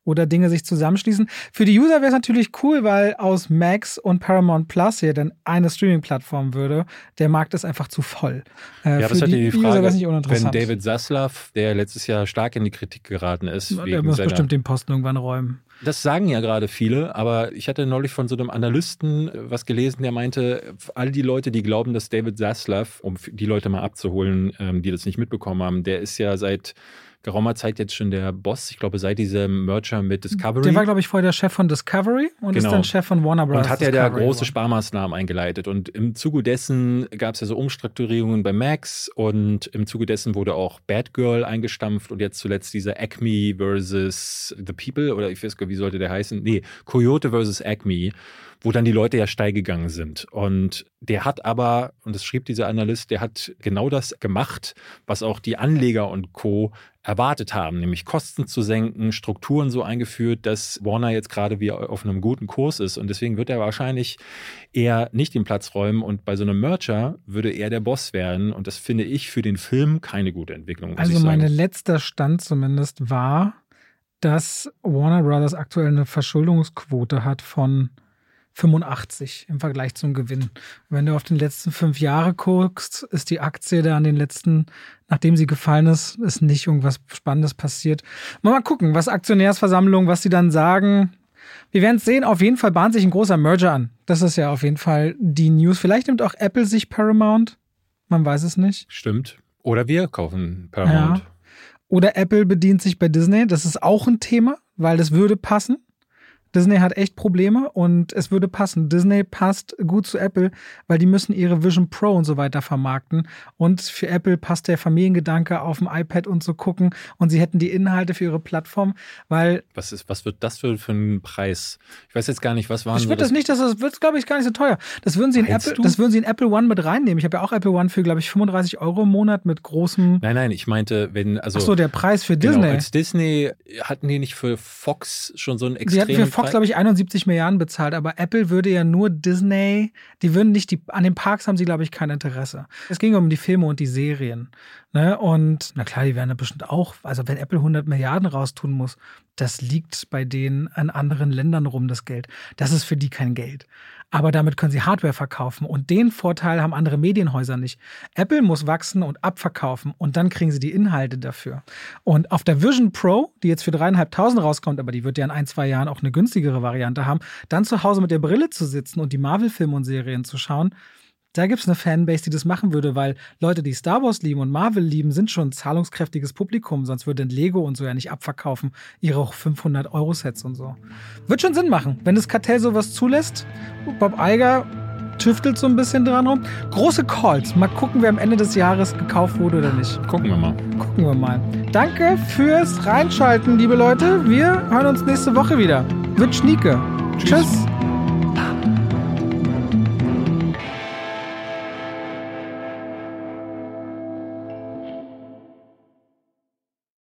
oder Dinge sich zusammenschließen. Für die User wäre es natürlich cool, weil aus Max und Paramount Plus hier dann eine Streaming-Plattform würde. Der Markt ist einfach zu voll. Äh, ja, was hat die, die Frage, wenn David Zaslav, der letztes Jahr stark in die Kritik geraten ist, der wegen muss bestimmt den Posten irgendwann räumen. Das sagen ja gerade viele, aber ich hatte neulich von so einem Analysten äh, was gelesen, der meinte, all die Leute, die glauben, dass David Zaslav, um die Leute mal abzuholen, ähm, die das nicht mitbekommen haben, der ist ja seit geraumer Zeit jetzt schon der Boss. Ich glaube, seit diesem Merger mit Discovery. Der war, glaube ich, vorher der Chef von Discovery und genau. ist dann Chef von Warner Bros. Und hat ja da große Sparmaßnahmen eingeleitet. Und im Zuge dessen gab es ja so Umstrukturierungen bei Max und im Zuge dessen wurde auch Batgirl eingestampft und jetzt zuletzt dieser Acme versus The People oder ich weiß gar nicht, wie sollte der heißen? Nee, Coyote versus Acme wo dann die Leute ja steil gegangen sind. Und der hat aber, und das schrieb dieser Analyst, der hat genau das gemacht, was auch die Anleger und Co. erwartet haben, nämlich Kosten zu senken, Strukturen so eingeführt, dass Warner jetzt gerade wieder auf einem guten Kurs ist. Und deswegen wird er wahrscheinlich eher nicht den Platz räumen und bei so einem Merger würde er der Boss werden. Und das finde ich für den Film keine gute Entwicklung. Also mein letzter Stand zumindest war, dass Warner Brothers aktuell eine Verschuldungsquote hat von 85 im Vergleich zum Gewinn. Wenn du auf den letzten fünf Jahre guckst, ist die Aktie da an den letzten, nachdem sie gefallen ist, ist nicht irgendwas Spannendes passiert. Mal, gucken, was Aktionärsversammlungen, was sie dann sagen. Wir werden es sehen. Auf jeden Fall bahnt sich ein großer Merger an. Das ist ja auf jeden Fall die News. Vielleicht nimmt auch Apple sich Paramount. Man weiß es nicht. Stimmt. Oder wir kaufen Paramount. Ja. Oder Apple bedient sich bei Disney. Das ist auch ein Thema, weil das würde passen. Disney hat echt Probleme und es würde passen. Disney passt gut zu Apple, weil die müssen ihre Vision Pro und so weiter vermarkten. Und für Apple passt der Familiengedanke auf dem iPad und so gucken und sie hätten die Inhalte für ihre Plattform, weil. Was ist, was wird das für, für ein Preis? Ich weiß jetzt gar nicht, was waren Ich würde das nicht, das wird, glaube ich, gar nicht so teuer. Das würden sie in Apple, du? das würden sie in Apple One mit reinnehmen. Ich habe ja auch Apple One für, glaube ich, 35 Euro im Monat mit großem. Nein, nein, ich meinte, wenn, also. Ach so, der Preis für genau, Disney. Als Disney hatten die nicht für Fox schon so einen extremen Fox, glaube ich, 71 Milliarden bezahlt, aber Apple würde ja nur Disney, die würden nicht die, an den Parks haben sie, glaube ich, kein Interesse. Es ging um die Filme und die Serien. Ne? Und na klar, die werden da bestimmt auch, also wenn Apple 100 Milliarden raustun muss, das liegt bei denen an anderen Ländern rum, das Geld. Das ist für die kein Geld aber damit können sie Hardware verkaufen. Und den Vorteil haben andere Medienhäuser nicht. Apple muss wachsen und abverkaufen und dann kriegen sie die Inhalte dafür. Und auf der Vision Pro, die jetzt für dreieinhalbtausend rauskommt, aber die wird ja in ein, zwei Jahren auch eine günstigere Variante haben, dann zu Hause mit der Brille zu sitzen und die Marvel-Filme und Serien zu schauen, da gibt es eine Fanbase, die das machen würde, weil Leute, die Star Wars lieben und Marvel lieben, sind schon ein zahlungskräftiges Publikum. Sonst würde Lego und so ja nicht abverkaufen, ihre 500-Euro-Sets und so. Wird schon Sinn machen, wenn das Kartell sowas zulässt. Bob Eiger tüftelt so ein bisschen dran rum. Große Calls. Mal gucken, wer am Ende des Jahres gekauft wurde oder nicht. Gucken wir mal. Gucken wir mal. Danke fürs Reinschalten, liebe Leute. Wir hören uns nächste Woche wieder. Wird Schnieke. Tschüss. Tschüss.